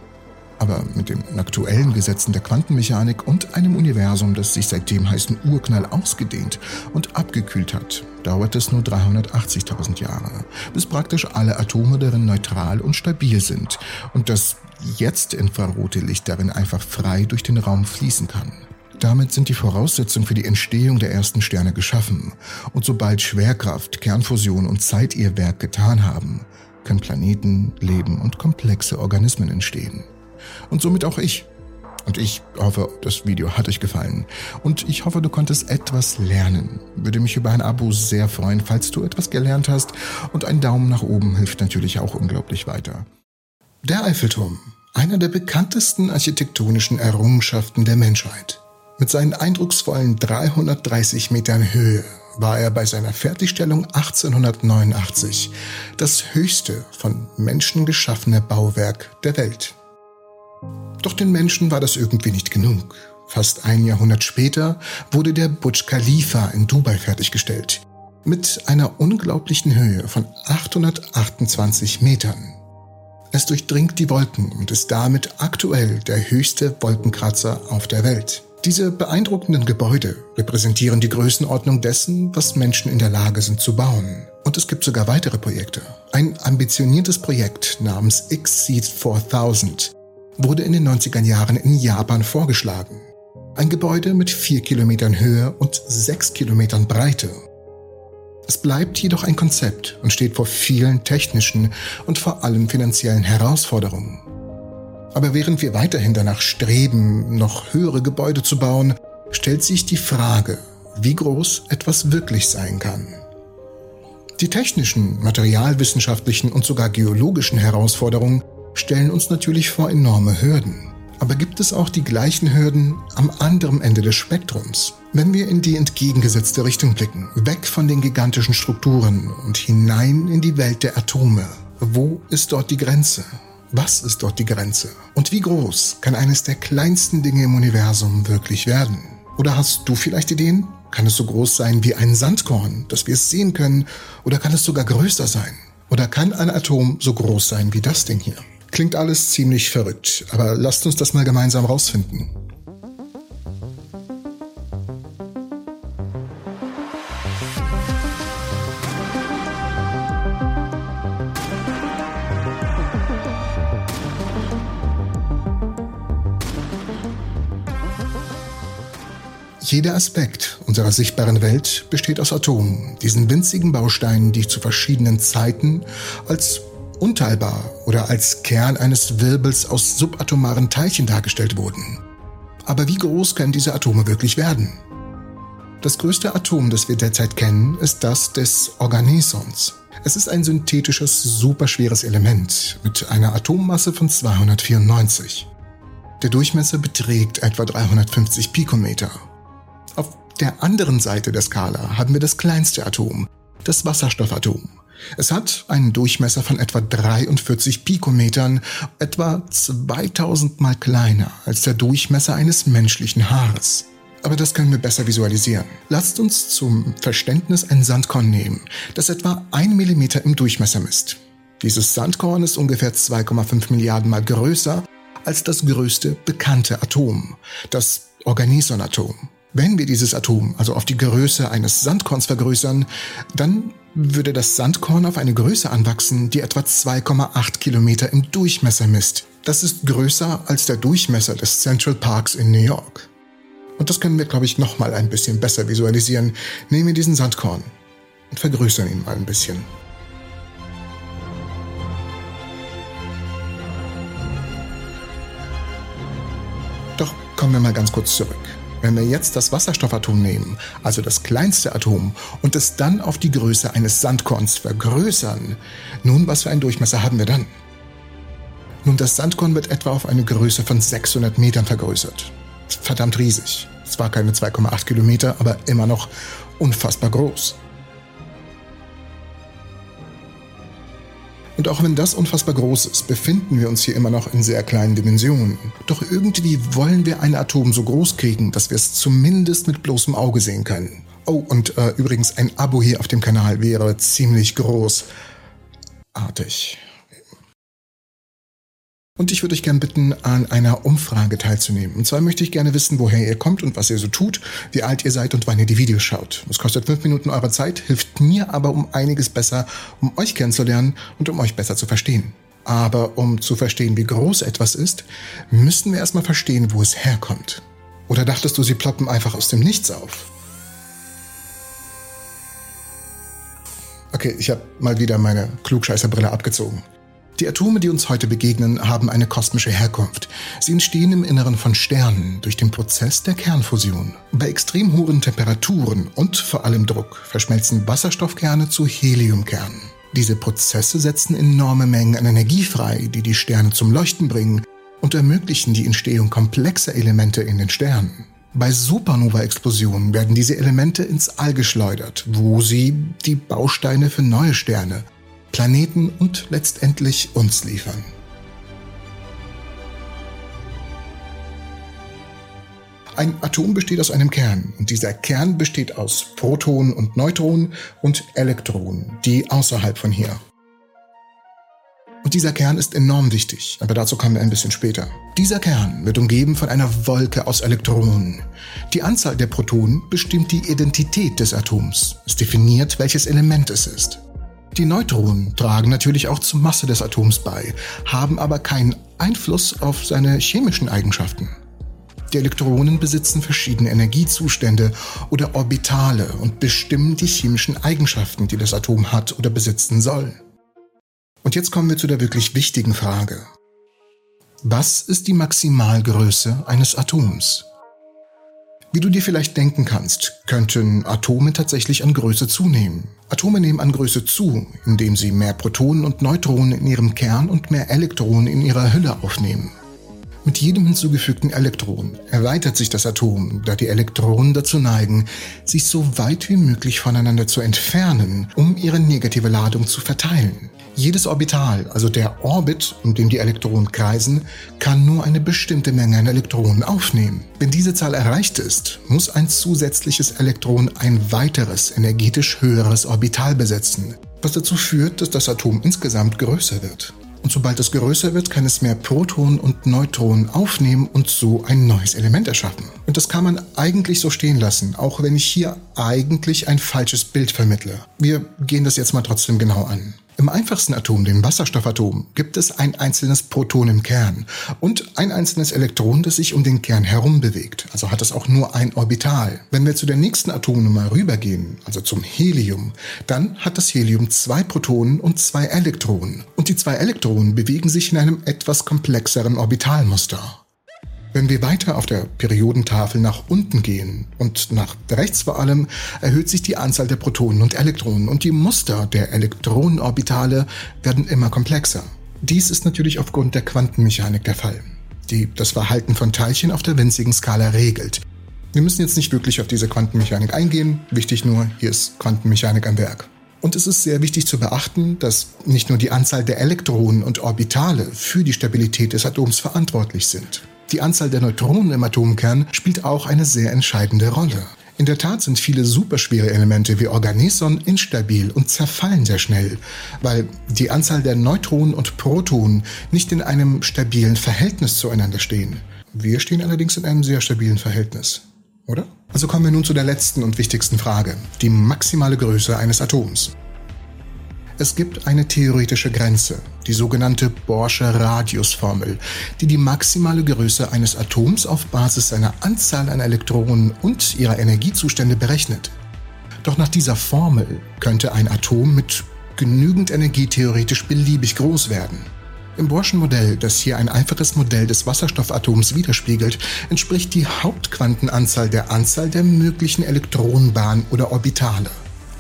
Aber mit den aktuellen Gesetzen der Quantenmechanik und einem Universum, das sich seit dem heißen Urknall ausgedehnt und abgekühlt hat, dauert es nur 380.000 Jahre, bis praktisch alle Atome darin neutral und stabil sind und das jetzt infrarote Licht darin einfach frei durch den Raum fließen kann. Damit sind die Voraussetzungen für die Entstehung der ersten Sterne geschaffen. Und sobald Schwerkraft, Kernfusion und Zeit ihr Werk getan haben, können Planeten, Leben und komplexe Organismen entstehen. Und somit auch ich. Und ich hoffe, das Video hat euch gefallen. Und ich hoffe, du konntest etwas lernen. Würde mich über ein Abo sehr freuen, falls du etwas gelernt hast. Und ein Daumen nach oben hilft natürlich auch unglaublich weiter. Der Eiffelturm. Einer der bekanntesten architektonischen Errungenschaften der Menschheit. Mit seinen eindrucksvollen 330 Metern Höhe war er bei seiner Fertigstellung 1889 das höchste von Menschen geschaffene Bauwerk der Welt. Doch den Menschen war das irgendwie nicht genug. Fast ein Jahrhundert später wurde der Burj Khalifa in Dubai fertiggestellt. Mit einer unglaublichen Höhe von 828 Metern. Es durchdringt die Wolken und ist damit aktuell der höchste Wolkenkratzer auf der Welt. Diese beeindruckenden Gebäude repräsentieren die Größenordnung dessen, was Menschen in der Lage sind zu bauen. Und es gibt sogar weitere Projekte. Ein ambitioniertes Projekt namens Exceed 4000 wurde in den 90er Jahren in Japan vorgeschlagen. Ein Gebäude mit 4 Kilometern Höhe und 6 Kilometern Breite. Es bleibt jedoch ein Konzept und steht vor vielen technischen und vor allem finanziellen Herausforderungen. Aber während wir weiterhin danach streben, noch höhere Gebäude zu bauen, stellt sich die Frage, wie groß etwas wirklich sein kann. Die technischen, materialwissenschaftlichen und sogar geologischen Herausforderungen stellen uns natürlich vor enorme Hürden. Aber gibt es auch die gleichen Hürden am anderen Ende des Spektrums? Wenn wir in die entgegengesetzte Richtung blicken, weg von den gigantischen Strukturen und hinein in die Welt der Atome, wo ist dort die Grenze? Was ist dort die Grenze? Und wie groß kann eines der kleinsten Dinge im Universum wirklich werden? Oder hast du vielleicht Ideen? Kann es so groß sein wie ein Sandkorn, dass wir es sehen können? Oder kann es sogar größer sein? Oder kann ein Atom so groß sein wie das Ding hier? Klingt alles ziemlich verrückt, aber lasst uns das mal gemeinsam rausfinden. Jeder Aspekt unserer sichtbaren Welt besteht aus Atomen, diesen winzigen Bausteinen, die zu verschiedenen Zeiten als unteilbar oder als Kern eines Wirbels aus subatomaren Teilchen dargestellt wurden. Aber wie groß können diese Atome wirklich werden? Das größte Atom, das wir derzeit kennen, ist das des Organesons. Es ist ein synthetisches, superschweres Element mit einer Atommasse von 294. Der Durchmesser beträgt etwa 350 Pikometer auf der anderen Seite der Skala haben wir das kleinste Atom, das Wasserstoffatom. Es hat einen Durchmesser von etwa 43 Pikometern, etwa 2000 mal kleiner als der Durchmesser eines menschlichen Haares. Aber das können wir besser visualisieren. Lasst uns zum Verständnis ein Sandkorn nehmen, das etwa 1 mm im Durchmesser misst. Dieses Sandkorn ist ungefähr 2,5 Milliarden mal größer als das größte bekannte Atom, das Organisonatom. Wenn wir dieses Atom also auf die Größe eines Sandkorns vergrößern, dann würde das Sandkorn auf eine Größe anwachsen, die etwa 2,8 Kilometer im Durchmesser misst. Das ist größer als der Durchmesser des Central Parks in New York. Und das können wir, glaube ich, noch mal ein bisschen besser visualisieren. Nehmen wir diesen Sandkorn und vergrößern ihn mal ein bisschen. Doch kommen wir mal ganz kurz zurück. Wenn wir jetzt das Wasserstoffatom nehmen, also das kleinste Atom, und es dann auf die Größe eines Sandkorns vergrößern, nun, was für einen Durchmesser haben wir dann? Nun, das Sandkorn wird etwa auf eine Größe von 600 Metern vergrößert. Verdammt riesig. Zwar keine 2,8 Kilometer, aber immer noch unfassbar groß. Und auch wenn das unfassbar groß ist, befinden wir uns hier immer noch in sehr kleinen Dimensionen. Doch irgendwie wollen wir ein Atom so groß kriegen, dass wir es zumindest mit bloßem Auge sehen können. Oh, und äh, übrigens ein Abo hier auf dem Kanal wäre ziemlich großartig. Und ich würde euch gerne bitten, an einer Umfrage teilzunehmen. Und zwar möchte ich gerne wissen, woher ihr kommt und was ihr so tut, wie alt ihr seid und wann ihr die Videos schaut. Es kostet fünf Minuten eurer Zeit, hilft mir aber um einiges besser, um euch kennenzulernen und um euch besser zu verstehen. Aber um zu verstehen, wie groß etwas ist, müssen wir erstmal verstehen, wo es herkommt. Oder dachtest du, sie ploppen einfach aus dem Nichts auf? Okay, ich habe mal wieder meine Klugscheißerbrille abgezogen. Die Atome, die uns heute begegnen, haben eine kosmische Herkunft. Sie entstehen im Inneren von Sternen durch den Prozess der Kernfusion. Bei extrem hohen Temperaturen und vor allem Druck verschmelzen Wasserstoffkerne zu Heliumkernen. Diese Prozesse setzen enorme Mengen an Energie frei, die die Sterne zum Leuchten bringen und ermöglichen die Entstehung komplexer Elemente in den Sternen. Bei Supernova-Explosionen werden diese Elemente ins All geschleudert, wo sie die Bausteine für neue Sterne Planeten und letztendlich uns liefern. Ein Atom besteht aus einem Kern und dieser Kern besteht aus Protonen und Neutronen und Elektronen, die außerhalb von hier. Und dieser Kern ist enorm wichtig, aber dazu kommen wir ein bisschen später. Dieser Kern wird umgeben von einer Wolke aus Elektronen. Die Anzahl der Protonen bestimmt die Identität des Atoms. Es definiert, welches Element es ist. Die Neutronen tragen natürlich auch zur Masse des Atoms bei, haben aber keinen Einfluss auf seine chemischen Eigenschaften. Die Elektronen besitzen verschiedene Energiezustände oder Orbitale und bestimmen die chemischen Eigenschaften, die das Atom hat oder besitzen soll. Und jetzt kommen wir zu der wirklich wichtigen Frage. Was ist die Maximalgröße eines Atoms? Wie du dir vielleicht denken kannst, könnten Atome tatsächlich an Größe zunehmen. Atome nehmen an Größe zu, indem sie mehr Protonen und Neutronen in ihrem Kern und mehr Elektronen in ihrer Hülle aufnehmen. Mit jedem hinzugefügten Elektron erweitert sich das Atom, da die Elektronen dazu neigen, sich so weit wie möglich voneinander zu entfernen, um ihre negative Ladung zu verteilen. Jedes Orbital, also der Orbit, um den die Elektronen kreisen, kann nur eine bestimmte Menge an Elektronen aufnehmen. Wenn diese Zahl erreicht ist, muss ein zusätzliches Elektron ein weiteres, energetisch höheres Orbital besetzen, was dazu führt, dass das Atom insgesamt größer wird. Und sobald es größer wird, kann es mehr Protonen und Neutronen aufnehmen und so ein neues Element erschaffen. Und das kann man eigentlich so stehen lassen, auch wenn ich hier eigentlich ein falsches Bild vermittle. Wir gehen das jetzt mal trotzdem genau an. Im einfachsten Atom, dem Wasserstoffatom, gibt es ein einzelnes Proton im Kern und ein einzelnes Elektron, das sich um den Kern herum bewegt. Also hat es auch nur ein Orbital. Wenn wir zu der nächsten Atomnummer rübergehen, also zum Helium, dann hat das Helium zwei Protonen und zwei Elektronen. Und die zwei Elektronen bewegen sich in einem etwas komplexeren Orbitalmuster. Wenn wir weiter auf der Periodentafel nach unten gehen und nach rechts vor allem, erhöht sich die Anzahl der Protonen und Elektronen und die Muster der Elektronenorbitale werden immer komplexer. Dies ist natürlich aufgrund der Quantenmechanik der Fall, die das Verhalten von Teilchen auf der winzigen Skala regelt. Wir müssen jetzt nicht wirklich auf diese Quantenmechanik eingehen, wichtig nur, hier ist Quantenmechanik am Werk. Und es ist sehr wichtig zu beachten, dass nicht nur die Anzahl der Elektronen und Orbitale für die Stabilität des Atoms verantwortlich sind. Die Anzahl der Neutronen im Atomkern spielt auch eine sehr entscheidende Rolle. In der Tat sind viele superschwere Elemente wie Organeson instabil und zerfallen sehr schnell, weil die Anzahl der Neutronen und Protonen nicht in einem stabilen Verhältnis zueinander stehen. Wir stehen allerdings in einem sehr stabilen Verhältnis, oder? Also kommen wir nun zu der letzten und wichtigsten Frage, die maximale Größe eines Atoms. Es gibt eine theoretische Grenze, die sogenannte Borsche Radiusformel, die die maximale Größe eines Atoms auf Basis seiner Anzahl an Elektronen und ihrer Energiezustände berechnet. Doch nach dieser Formel könnte ein Atom mit genügend Energie theoretisch beliebig groß werden. Im Borschen Modell, das hier ein einfaches Modell des Wasserstoffatoms widerspiegelt, entspricht die Hauptquantenanzahl der Anzahl der möglichen Elektronenbahnen oder Orbitale.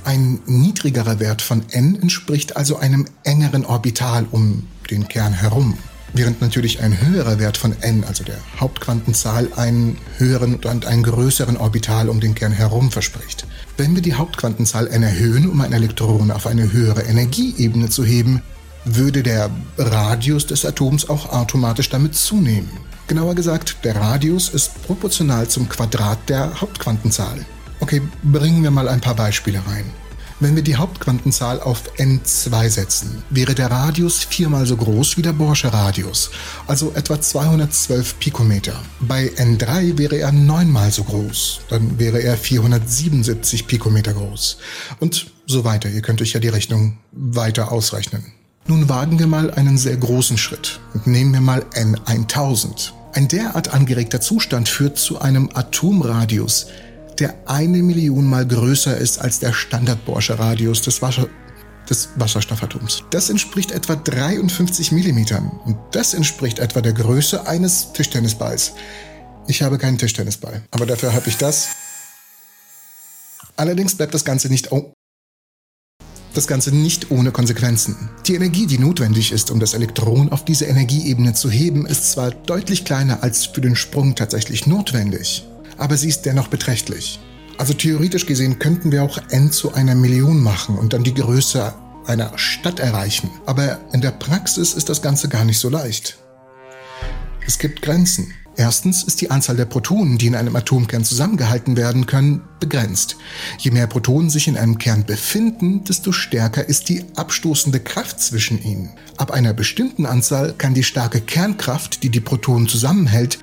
Ein niedrigerer Wert von n entspricht also einem engeren Orbital um den Kern herum, während natürlich ein höherer Wert von n, also der Hauptquantenzahl, einen höheren und einen größeren Orbital um den Kern herum verspricht. Wenn wir die Hauptquantenzahl n erhöhen, um ein Elektron auf eine höhere Energieebene zu heben, würde der Radius des Atoms auch automatisch damit zunehmen. Genauer gesagt, der Radius ist proportional zum Quadrat der Hauptquantenzahl. Okay, bringen wir mal ein paar Beispiele rein. Wenn wir die Hauptquantenzahl auf n2 setzen, wäre der Radius viermal so groß wie der Borsche Radius, also etwa 212 Pikometer. Bei n3 wäre er neunmal so groß, dann wäre er 477 Pikometer groß. Und so weiter. Ihr könnt euch ja die Rechnung weiter ausrechnen. Nun wagen wir mal einen sehr großen Schritt und nehmen wir mal n1000. Ein derart angeregter Zustand führt zu einem Atomradius, der eine Million mal größer ist als der Standard-Borsche-Radius des, Wasser des Wasserstoffatoms. Das entspricht etwa 53 Millimetern und das entspricht etwa der Größe eines Tischtennisballs. Ich habe keinen Tischtennisball, aber dafür habe ich das. Allerdings bleibt das Ganze nicht das Ganze nicht ohne Konsequenzen. Die Energie, die notwendig ist, um das Elektron auf diese Energieebene zu heben, ist zwar deutlich kleiner als für den Sprung tatsächlich notwendig, aber sie ist dennoch beträchtlich. Also theoretisch gesehen könnten wir auch n zu einer Million machen und dann die Größe einer Stadt erreichen. Aber in der Praxis ist das Ganze gar nicht so leicht. Es gibt Grenzen. Erstens ist die Anzahl der Protonen, die in einem Atomkern zusammengehalten werden können, begrenzt. Je mehr Protonen sich in einem Kern befinden, desto stärker ist die abstoßende Kraft zwischen ihnen. Ab einer bestimmten Anzahl kann die starke Kernkraft, die die Protonen zusammenhält,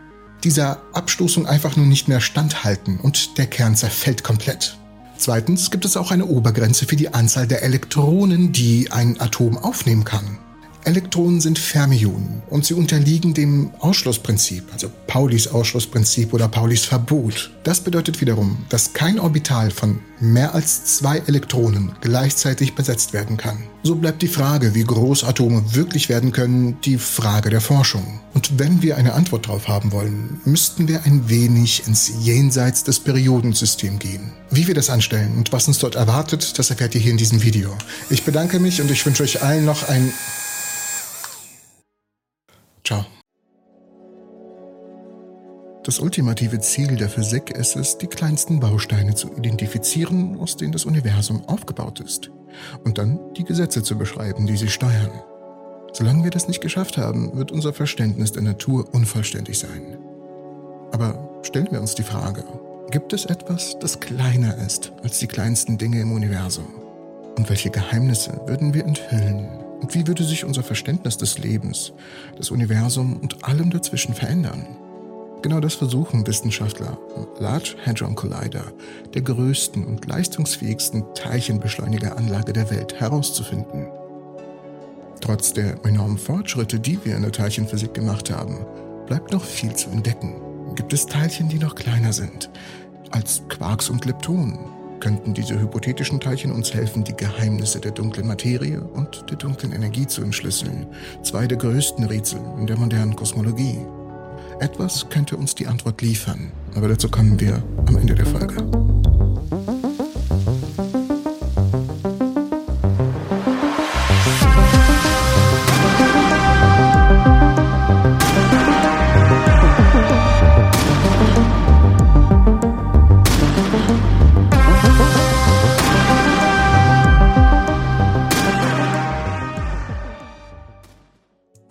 dieser Abstoßung einfach nur nicht mehr standhalten und der Kern zerfällt komplett. Zweitens gibt es auch eine Obergrenze für die Anzahl der Elektronen, die ein Atom aufnehmen kann. Elektronen sind Fermionen und sie unterliegen dem Ausschlussprinzip, also Paulis Ausschlussprinzip oder Paulis Verbot. Das bedeutet wiederum, dass kein Orbital von mehr als zwei Elektronen gleichzeitig besetzt werden kann. So bleibt die Frage, wie groß Atome wirklich werden können, die Frage der Forschung. Und wenn wir eine Antwort darauf haben wollen, müssten wir ein wenig ins Jenseits des Periodensystems gehen. Wie wir das anstellen und was uns dort erwartet, das erfährt ihr hier in diesem Video. Ich bedanke mich und ich wünsche euch allen noch ein Ciao. Das ultimative Ziel der Physik ist es, die kleinsten Bausteine zu identifizieren, aus denen das Universum aufgebaut ist, und dann die Gesetze zu beschreiben, die sie steuern. Solange wir das nicht geschafft haben, wird unser Verständnis der Natur unvollständig sein. Aber stellen wir uns die Frage, gibt es etwas, das kleiner ist als die kleinsten Dinge im Universum? Und welche Geheimnisse würden wir enthüllen, und wie würde sich unser Verständnis des Lebens, des Universums und allem dazwischen verändern? Genau das versuchen Wissenschaftler am Large Hadron Collider, der größten und leistungsfähigsten Teilchenbeschleunigeranlage der Welt, herauszufinden. Trotz der enormen Fortschritte, die wir in der Teilchenphysik gemacht haben, bleibt noch viel zu entdecken. Gibt es Teilchen, die noch kleiner sind als Quarks und Leptonen? Könnten diese hypothetischen Teilchen uns helfen, die Geheimnisse der dunklen Materie und der dunklen Energie zu entschlüsseln. Zwei der größten Rätsel in der modernen Kosmologie. Etwas könnte uns die Antwort liefern, aber dazu kommen wir am Ende der Folge.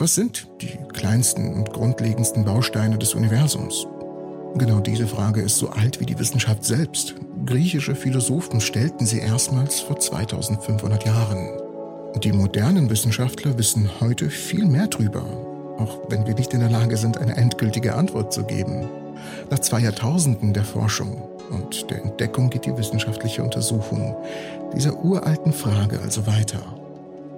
Was sind die kleinsten und grundlegendsten Bausteine des Universums? Genau diese Frage ist so alt wie die Wissenschaft selbst. Griechische Philosophen stellten sie erstmals vor 2500 Jahren. Die modernen Wissenschaftler wissen heute viel mehr drüber, auch wenn wir nicht in der Lage sind, eine endgültige Antwort zu geben. Nach zwei Jahrtausenden der Forschung und der Entdeckung geht die wissenschaftliche Untersuchung dieser uralten Frage also weiter.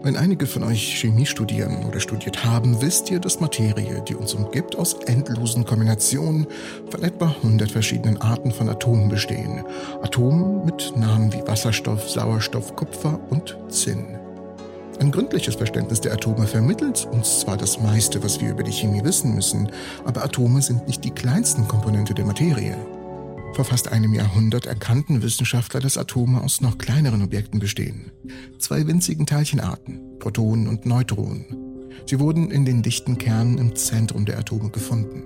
Wenn einige von euch Chemie studieren oder studiert haben, wisst ihr, dass Materie, die uns umgibt, aus endlosen Kombinationen von etwa 100 verschiedenen Arten von Atomen bestehen. Atomen mit Namen wie Wasserstoff, Sauerstoff, Kupfer und Zinn. Ein gründliches Verständnis der Atome vermittelt uns zwar das meiste, was wir über die Chemie wissen müssen, aber Atome sind nicht die kleinsten Komponente der Materie. Vor fast einem Jahrhundert erkannten Wissenschaftler, dass Atome aus noch kleineren Objekten bestehen. Zwei winzigen Teilchenarten, Protonen und Neutronen. Sie wurden in den dichten Kernen im Zentrum der Atome gefunden.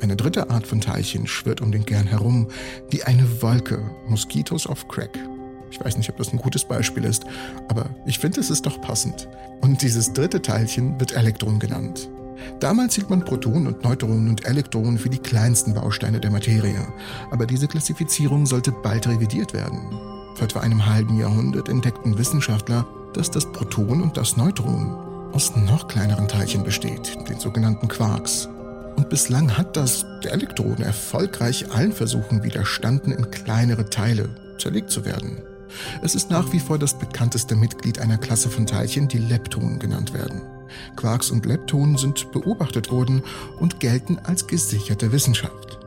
Eine dritte Art von Teilchen schwirrt um den Kern herum, wie eine Wolke, Moskitos auf Crack. Ich weiß nicht, ob das ein gutes Beispiel ist, aber ich finde, es ist doch passend. Und dieses dritte Teilchen wird Elektron genannt. Damals hielt man Protonen und Neutronen und Elektronen für die kleinsten Bausteine der Materie, aber diese Klassifizierung sollte bald revidiert werden. Vor etwa einem halben Jahrhundert entdeckten Wissenschaftler, dass das Proton und das Neutron aus noch kleineren Teilchen besteht, den sogenannten Quarks. Und bislang hat das Elektron erfolgreich allen Versuchen widerstanden, in kleinere Teile zerlegt zu werden. Es ist nach wie vor das bekannteste Mitglied einer Klasse von Teilchen, die Leptonen genannt werden. Quarks und Leptonen sind beobachtet worden und gelten als gesicherte Wissenschaft.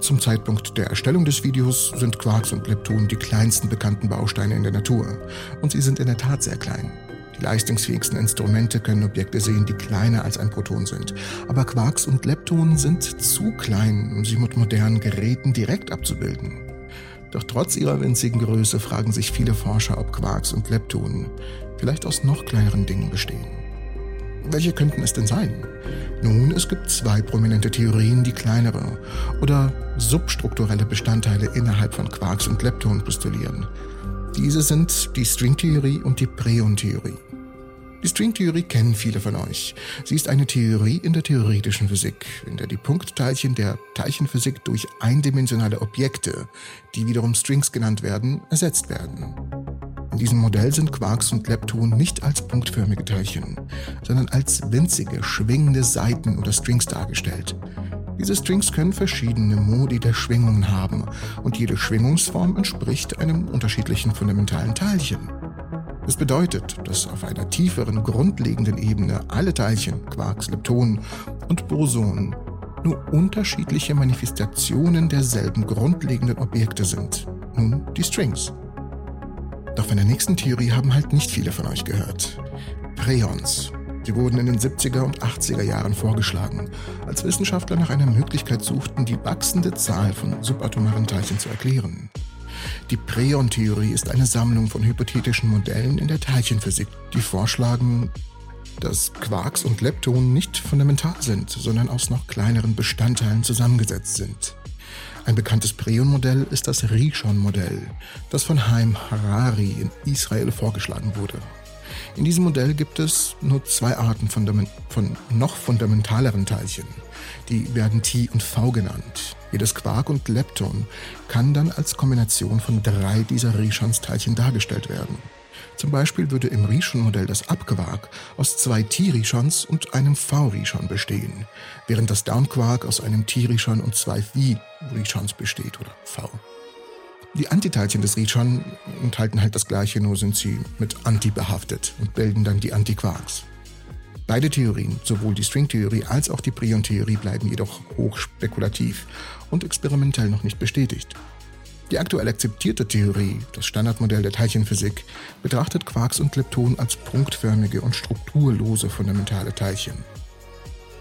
Zum Zeitpunkt der Erstellung des Videos sind Quarks und Leptonen die kleinsten bekannten Bausteine in der Natur. Und sie sind in der Tat sehr klein. Die leistungsfähigsten Instrumente können Objekte sehen, die kleiner als ein Proton sind. Aber Quarks und Leptonen sind zu klein, um sie mit modernen Geräten direkt abzubilden. Doch trotz ihrer winzigen Größe fragen sich viele Forscher, ob Quarks und Leptonen vielleicht aus noch kleineren Dingen bestehen. Welche könnten es denn sein? Nun, es gibt zwei prominente Theorien, die kleinere oder substrukturelle Bestandteile innerhalb von Quarks und Leptonen postulieren. Diese sind die Stringtheorie und die Preon-Theorie. Die Stringtheorie kennen viele von euch. Sie ist eine Theorie in der theoretischen Physik, in der die Punktteilchen der Teilchenphysik durch eindimensionale Objekte, die wiederum Strings genannt werden, ersetzt werden. In diesem Modell sind Quarks und Leptonen nicht als punktförmige Teilchen, sondern als winzige, schwingende Seiten oder Strings dargestellt. Diese Strings können verschiedene Modi der Schwingungen haben und jede Schwingungsform entspricht einem unterschiedlichen fundamentalen Teilchen. Es bedeutet, dass auf einer tieferen, grundlegenden Ebene alle Teilchen, Quarks, Leptonen und Bosonen nur unterschiedliche Manifestationen derselben grundlegenden Objekte sind. Nun die Strings. Doch von der nächsten Theorie haben halt nicht viele von euch gehört. Preons. Sie wurden in den 70er und 80er Jahren vorgeschlagen, als Wissenschaftler nach einer Möglichkeit suchten, die wachsende Zahl von subatomaren Teilchen zu erklären. Die Preon-Theorie ist eine Sammlung von hypothetischen Modellen in der Teilchenphysik, die vorschlagen, dass Quarks und Leptonen nicht fundamental sind, sondern aus noch kleineren Bestandteilen zusammengesetzt sind. Ein bekanntes Preon-Modell ist das Rishon-Modell, das von Haim Harari in Israel vorgeschlagen wurde. In diesem Modell gibt es nur zwei Arten von, von noch fundamentaleren Teilchen. Die werden T und V genannt. Jedes Quark und Lepton kann dann als Kombination von drei dieser Rishons-Teilchen dargestellt werden. Zum Beispiel würde im Rishon-Modell das Abquark aus zwei T-Rishons und einem V-Rishon bestehen, während das Downquark aus einem T-Rishon und zwei V-Rishons besteht oder V. Die Antiteilchen des Rishon enthalten halt das gleiche, nur sind sie mit Anti behaftet und bilden dann die Antiquarks. Beide Theorien, sowohl die Stringtheorie als auch die Prion-Theorie, bleiben jedoch hochspekulativ und experimentell noch nicht bestätigt. Die aktuell akzeptierte Theorie, das Standardmodell der Teilchenphysik, betrachtet Quarks und Leptonen als punktförmige und strukturlose fundamentale Teilchen.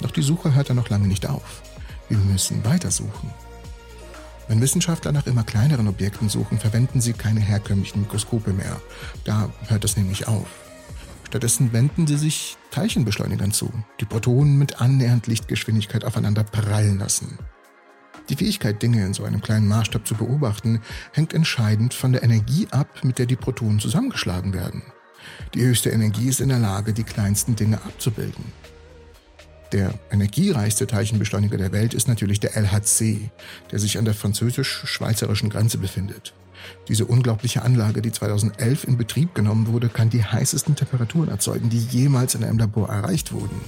Doch die Suche hört dann noch lange nicht auf. Wir müssen weitersuchen. Wenn Wissenschaftler nach immer kleineren Objekten suchen, verwenden sie keine herkömmlichen Mikroskope mehr. Da hört es nämlich auf. Stattdessen wenden sie sich Teilchenbeschleunigern zu, die Protonen mit annähernd Lichtgeschwindigkeit aufeinander prallen lassen. Die Fähigkeit, Dinge in so einem kleinen Maßstab zu beobachten, hängt entscheidend von der Energie ab, mit der die Protonen zusammengeschlagen werden. Die höchste Energie ist in der Lage, die kleinsten Dinge abzubilden. Der energiereichste Teilchenbeschleuniger der Welt ist natürlich der LHC, der sich an der französisch-schweizerischen Grenze befindet. Diese unglaubliche Anlage, die 2011 in Betrieb genommen wurde, kann die heißesten Temperaturen erzeugen, die jemals in einem Labor erreicht wurden.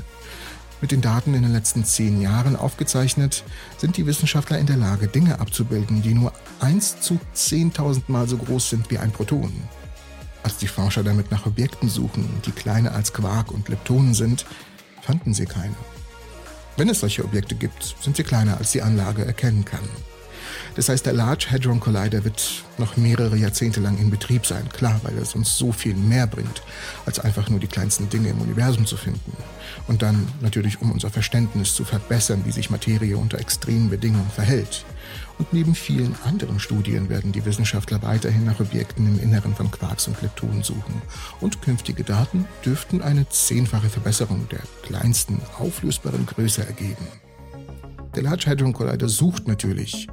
Mit den Daten in den letzten zehn Jahren aufgezeichnet, sind die Wissenschaftler in der Lage, Dinge abzubilden, die nur 1 zu 10.000 Mal so groß sind wie ein Proton. Als die Forscher damit nach Objekten suchen, die kleiner als Quark und Leptonen sind, fanden sie keine. Wenn es solche Objekte gibt, sind sie kleiner, als die Anlage erkennen kann. Das heißt, der Large Hadron Collider wird noch mehrere Jahrzehnte lang in Betrieb sein. Klar, weil es uns so viel mehr bringt, als einfach nur die kleinsten Dinge im Universum zu finden. Und dann natürlich, um unser Verständnis zu verbessern, wie sich Materie unter extremen Bedingungen verhält. Und neben vielen anderen Studien werden die Wissenschaftler weiterhin nach Objekten im Inneren von Quarks und Leptonen suchen. Und künftige Daten dürften eine zehnfache Verbesserung der kleinsten auflösbaren Größe ergeben. Der Large Hadron Collider sucht natürlich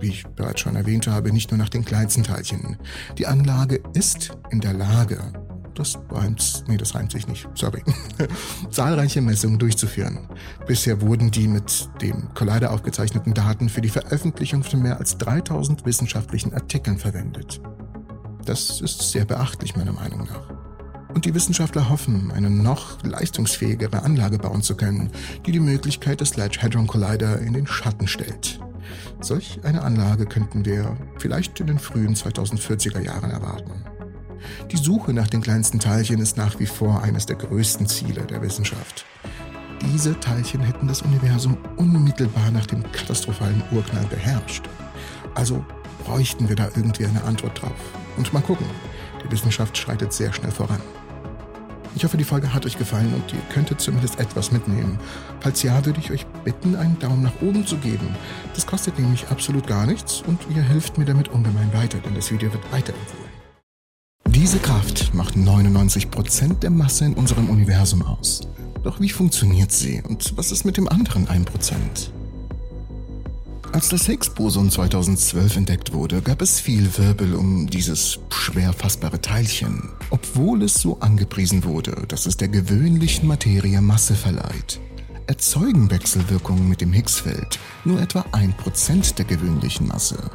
wie ich bereits schon erwähnt habe, nicht nur nach den kleinsten Teilchen. Die Anlage ist in der Lage, das reimt, nee, das reimt sich nicht, sorry, zahlreiche Messungen durchzuführen. Bisher wurden die mit dem Collider aufgezeichneten Daten für die Veröffentlichung von mehr als 3000 wissenschaftlichen Artikeln verwendet. Das ist sehr beachtlich meiner Meinung nach. Und die Wissenschaftler hoffen, eine noch leistungsfähigere Anlage bauen zu können, die die Möglichkeit des Large Hadron Collider in den Schatten stellt. Solch eine Anlage könnten wir vielleicht in den frühen 2040er Jahren erwarten. Die Suche nach den kleinsten Teilchen ist nach wie vor eines der größten Ziele der Wissenschaft. Diese Teilchen hätten das Universum unmittelbar nach dem katastrophalen Urknall beherrscht. Also bräuchten wir da irgendwie eine Antwort drauf. Und mal gucken, die Wissenschaft schreitet sehr schnell voran. Ich hoffe, die Folge hat euch gefallen und ihr könntet zumindest etwas mitnehmen. Falls ja, würde ich euch bitten, einen Daumen nach oben zu geben. Das kostet nämlich absolut gar nichts und ihr helft mir damit ungemein weiter, denn das Video wird weiterempfohlen. Diese Kraft macht 99% der Masse in unserem Universum aus. Doch wie funktioniert sie und was ist mit dem anderen 1%? Als das Higgs-Boson 2012 entdeckt wurde, gab es viel Wirbel um dieses schwer fassbare Teilchen, obwohl es so angepriesen wurde, dass es der gewöhnlichen Materie Masse verleiht. Erzeugen Wechselwirkungen mit dem Higgsfeld nur etwa 1% der gewöhnlichen Masse.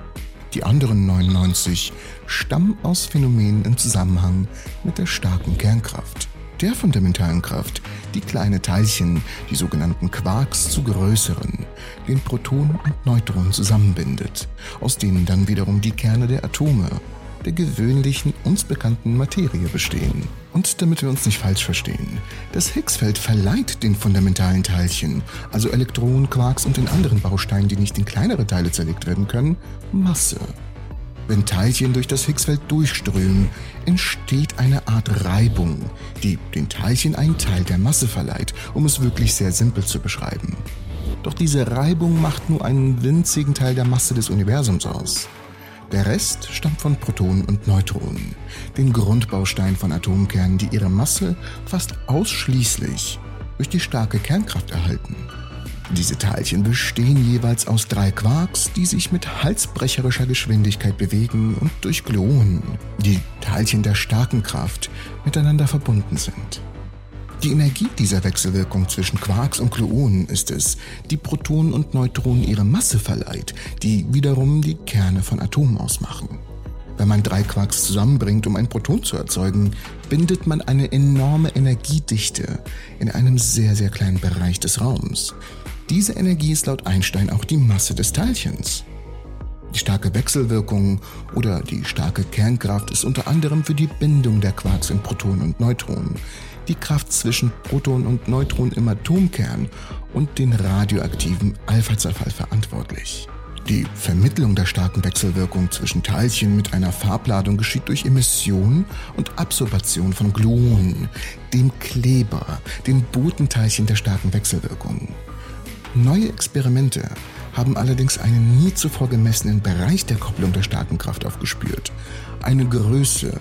Die anderen 99 stammen aus Phänomenen im Zusammenhang mit der starken Kernkraft der fundamentalen Kraft die kleine Teilchen, die sogenannten Quarks, zu größeren, den Protonen und Neutronen zusammenbindet, aus denen dann wiederum die Kerne der Atome, der gewöhnlichen uns bekannten Materie bestehen. Und damit wir uns nicht falsch verstehen, das Higgsfeld verleiht den fundamentalen Teilchen, also Elektronen, Quarks und den anderen Bausteinen, die nicht in kleinere Teile zerlegt werden können, Masse. Wenn Teilchen durch das Higgsfeld durchströmen, entsteht eine Art Reibung, die den Teilchen einen Teil der Masse verleiht, um es wirklich sehr simpel zu beschreiben. Doch diese Reibung macht nur einen winzigen Teil der Masse des Universums aus. Der Rest stammt von Protonen und Neutronen, den Grundbaustein von Atomkernen, die ihre Masse fast ausschließlich durch die starke Kernkraft erhalten. Diese Teilchen bestehen jeweils aus drei Quarks, die sich mit halsbrecherischer Geschwindigkeit bewegen und durch Gluonen, die Teilchen der starken Kraft, miteinander verbunden sind. Die Energie dieser Wechselwirkung zwischen Quarks und Gluonen ist es, die Protonen und Neutronen ihre Masse verleiht, die wiederum die Kerne von Atomen ausmachen. Wenn man drei Quarks zusammenbringt, um ein Proton zu erzeugen, bindet man eine enorme Energiedichte in einem sehr, sehr kleinen Bereich des Raums. Diese Energie ist laut Einstein auch die Masse des Teilchens. Die starke Wechselwirkung oder die starke Kernkraft ist unter anderem für die Bindung der Quarks in Protonen und Neutronen, die Kraft zwischen Protonen und Neutronen im Atomkern und den radioaktiven Alpha-Zerfall verantwortlich. Die Vermittlung der starken Wechselwirkung zwischen Teilchen mit einer Farbladung geschieht durch Emission und Absorption von Gluonen, dem Kleber, den Botenteilchen der starken Wechselwirkung. Neue Experimente haben allerdings einen nie zuvor gemessenen Bereich der Kopplung der starken Kraft aufgespürt. Eine Größe,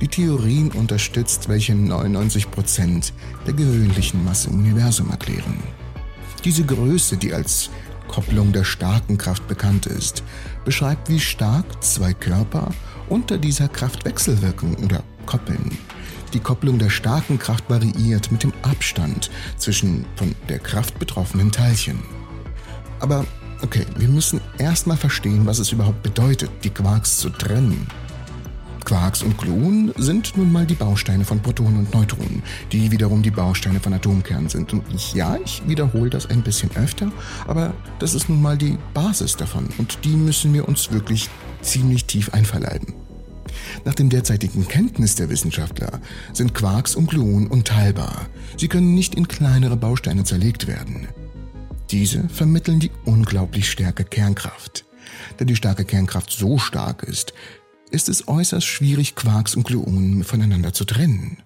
die Theorien unterstützt, welche 99 Prozent der gewöhnlichen Masse im Universum erklären. Diese Größe, die als Kopplung der starken Kraft bekannt ist, beschreibt, wie stark zwei Körper unter dieser Kraft wechselwirken oder koppeln. Die Kopplung der starken Kraft variiert mit dem Abstand zwischen von der Kraft betroffenen Teilchen. Aber okay, wir müssen erstmal verstehen, was es überhaupt bedeutet, die Quarks zu trennen. Quarks und Gluonen sind nun mal die Bausteine von Protonen und Neutronen, die wiederum die Bausteine von Atomkernen sind. Und ich, ja, ich wiederhole das ein bisschen öfter, aber das ist nun mal die Basis davon und die müssen wir uns wirklich ziemlich tief einverleiben. Nach dem derzeitigen Kenntnis der Wissenschaftler sind Quarks und Gluonen unteilbar. Sie können nicht in kleinere Bausteine zerlegt werden. Diese vermitteln die unglaublich starke Kernkraft. Da die starke Kernkraft so stark ist, ist es äußerst schwierig, Quarks und Gluonen voneinander zu trennen.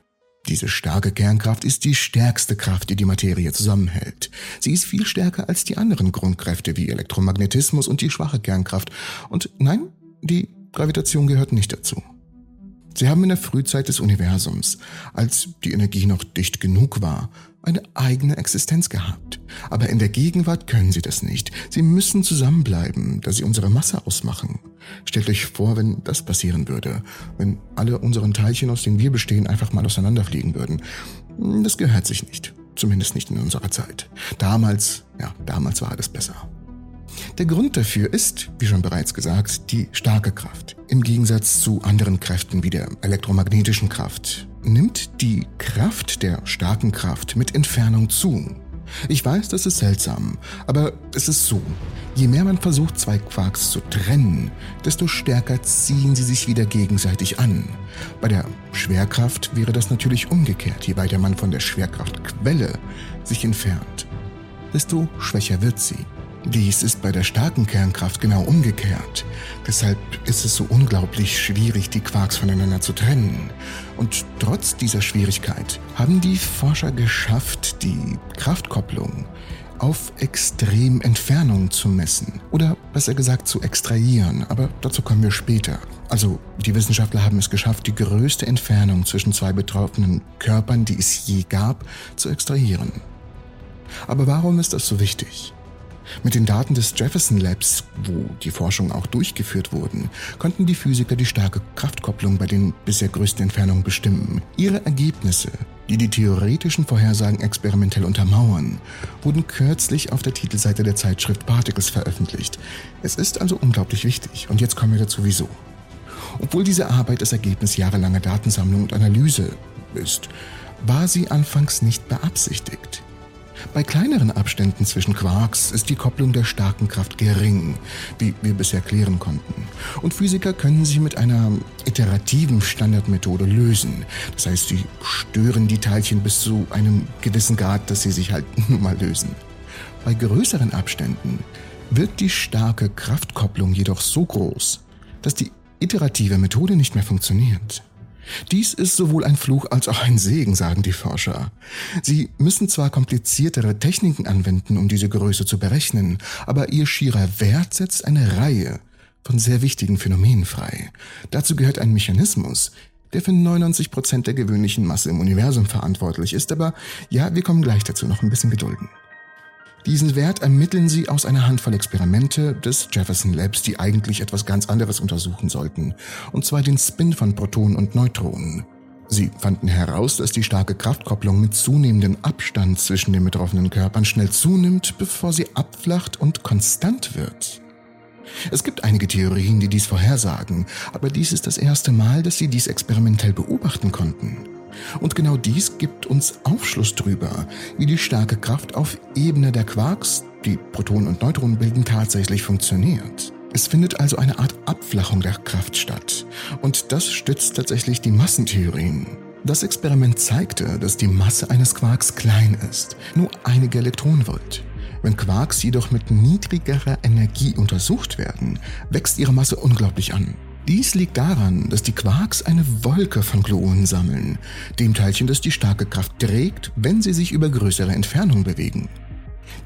Diese starke Kernkraft ist die stärkste Kraft, die die Materie zusammenhält. Sie ist viel stärker als die anderen Grundkräfte wie Elektromagnetismus und die schwache Kernkraft. Und nein, die Gravitation gehört nicht dazu. Sie haben in der Frühzeit des Universums, als die Energie noch dicht genug war, eine eigene Existenz gehabt. Aber in der Gegenwart können sie das nicht. Sie müssen zusammenbleiben, da sie unsere Masse ausmachen. Stellt euch vor, wenn das passieren würde, wenn alle unseren Teilchen, aus denen wir bestehen, einfach mal auseinanderfliegen würden. Das gehört sich nicht. Zumindest nicht in unserer Zeit. Damals, ja, damals war alles besser. Der Grund dafür ist, wie schon bereits gesagt, die starke Kraft. Im Gegensatz zu anderen Kräften wie der elektromagnetischen Kraft nimmt die Kraft der starken Kraft mit Entfernung zu. Ich weiß, das ist seltsam, aber es ist so. Je mehr man versucht, zwei Quarks zu trennen, desto stärker ziehen sie sich wieder gegenseitig an. Bei der Schwerkraft wäre das natürlich umgekehrt. Je weiter man von der Schwerkraftquelle sich entfernt, desto schwächer wird sie. Dies ist bei der starken Kernkraft genau umgekehrt. Deshalb ist es so unglaublich schwierig, die Quarks voneinander zu trennen. Und trotz dieser Schwierigkeit haben die Forscher geschafft, die Kraftkopplung auf extrem Entfernung zu messen. Oder besser gesagt zu extrahieren, aber dazu kommen wir später. Also die Wissenschaftler haben es geschafft, die größte Entfernung zwischen zwei betroffenen Körpern, die es je gab, zu extrahieren. Aber warum ist das so wichtig? Mit den Daten des Jefferson Labs, wo die Forschungen auch durchgeführt wurden, konnten die Physiker die starke Kraftkopplung bei den bisher größten Entfernungen bestimmen. Ihre Ergebnisse, die die theoretischen Vorhersagen experimentell untermauern, wurden kürzlich auf der Titelseite der Zeitschrift Particles veröffentlicht. Es ist also unglaublich wichtig. Und jetzt kommen wir dazu, wieso. Obwohl diese Arbeit das Ergebnis jahrelanger Datensammlung und Analyse ist, war sie anfangs nicht beabsichtigt. Bei kleineren Abständen zwischen Quarks ist die Kopplung der starken Kraft gering, wie wir bisher klären konnten. Und Physiker können sie mit einer iterativen Standardmethode lösen. Das heißt, sie stören die Teilchen bis zu einem gewissen Grad, dass sie sich halt nun mal lösen. Bei größeren Abständen wird die starke Kraftkopplung jedoch so groß, dass die iterative Methode nicht mehr funktioniert. Dies ist sowohl ein Fluch als auch ein Segen, sagen die Forscher. Sie müssen zwar kompliziertere Techniken anwenden, um diese Größe zu berechnen, aber ihr schierer Wert setzt eine Reihe von sehr wichtigen Phänomenen frei. Dazu gehört ein Mechanismus, der für 99 Prozent der gewöhnlichen Masse im Universum verantwortlich ist, aber ja, wir kommen gleich dazu, noch ein bisschen gedulden. Diesen Wert ermitteln sie aus einer Handvoll Experimente des Jefferson Labs, die eigentlich etwas ganz anderes untersuchen sollten, und zwar den Spin von Protonen und Neutronen. Sie fanden heraus, dass die starke Kraftkopplung mit zunehmendem Abstand zwischen den betroffenen Körpern schnell zunimmt, bevor sie abflacht und konstant wird. Es gibt einige Theorien, die dies vorhersagen, aber dies ist das erste Mal, dass sie dies experimentell beobachten konnten. Und genau dies gibt uns Aufschluss darüber, wie die starke Kraft auf Ebene der Quarks, die Protonen und Neutronen bilden, tatsächlich funktioniert. Es findet also eine Art Abflachung der Kraft statt. Und das stützt tatsächlich die Massentheorien. Das Experiment zeigte, dass die Masse eines Quarks klein ist, nur einige Elektronenvolt. Wenn Quarks jedoch mit niedrigerer Energie untersucht werden, wächst ihre Masse unglaublich an. Dies liegt daran, dass die Quarks eine Wolke von Gluonen sammeln, dem Teilchen, das die starke Kraft trägt, wenn sie sich über größere Entfernungen bewegen.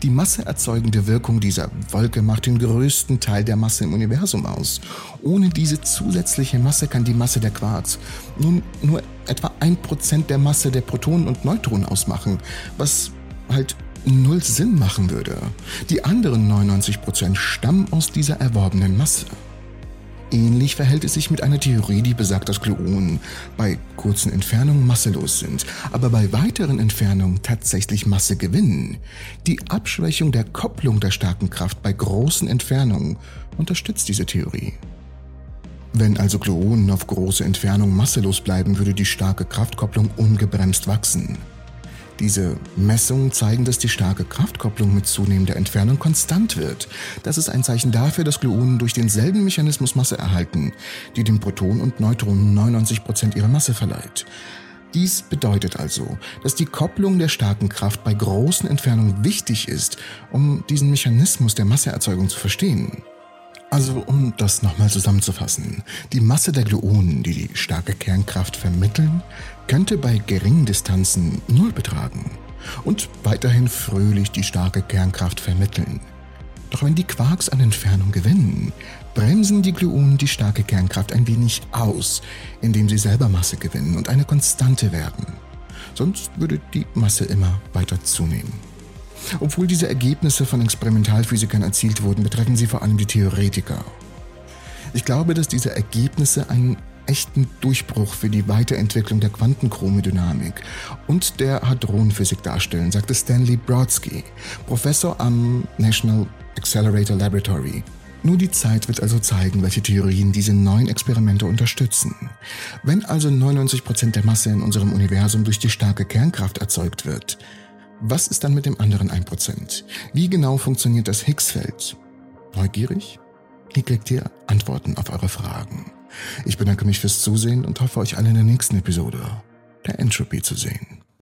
Die masseerzeugende Wirkung dieser Wolke macht den größten Teil der Masse im Universum aus. Ohne diese zusätzliche Masse kann die Masse der Quarks nun nur etwa ein Prozent der Masse der Protonen und Neutronen ausmachen, was halt null Sinn machen würde. Die anderen 99 Prozent stammen aus dieser erworbenen Masse. Ähnlich verhält es sich mit einer Theorie, die besagt, dass Gluonen bei kurzen Entfernungen masselos sind, aber bei weiteren Entfernungen tatsächlich Masse gewinnen. Die Abschwächung der Kopplung der starken Kraft bei großen Entfernungen unterstützt diese Theorie. Wenn also Gluonen auf große Entfernungen masselos bleiben, würde die starke Kraftkopplung ungebremst wachsen. Diese Messungen zeigen, dass die starke Kraftkopplung mit zunehmender Entfernung konstant wird. Das ist ein Zeichen dafür, dass Gluonen durch denselben Mechanismus Masse erhalten, die den Protonen und Neutronen 99% ihrer Masse verleiht. Dies bedeutet also, dass die Kopplung der starken Kraft bei großen Entfernungen wichtig ist, um diesen Mechanismus der Masseerzeugung zu verstehen. Also um das nochmal zusammenzufassen, die Masse der Gluonen, die die starke Kernkraft vermitteln, könnte bei geringen Distanzen Null betragen und weiterhin fröhlich die starke Kernkraft vermitteln. Doch wenn die Quarks an Entfernung gewinnen, bremsen die Gluonen die starke Kernkraft ein wenig aus, indem sie selber Masse gewinnen und eine Konstante werden. Sonst würde die Masse immer weiter zunehmen. Obwohl diese Ergebnisse von Experimentalphysikern erzielt wurden, betreffen sie vor allem die Theoretiker. Ich glaube, dass diese Ergebnisse einen echten Durchbruch für die Weiterentwicklung der Quantenchromodynamik und der Hadronenphysik darstellen, sagte Stanley Brodsky, Professor am National Accelerator Laboratory. Nur die Zeit wird also zeigen, welche Theorien diese neuen Experimente unterstützen. Wenn also 99% der Masse in unserem Universum durch die starke Kernkraft erzeugt wird, was ist dann mit dem anderen 1%? Wie genau funktioniert das Higgsfeld? Neugierig? Hier kriegt ihr Antworten auf eure Fragen. Ich bedanke mich fürs Zusehen und hoffe, euch alle in der nächsten Episode der Entropy zu sehen.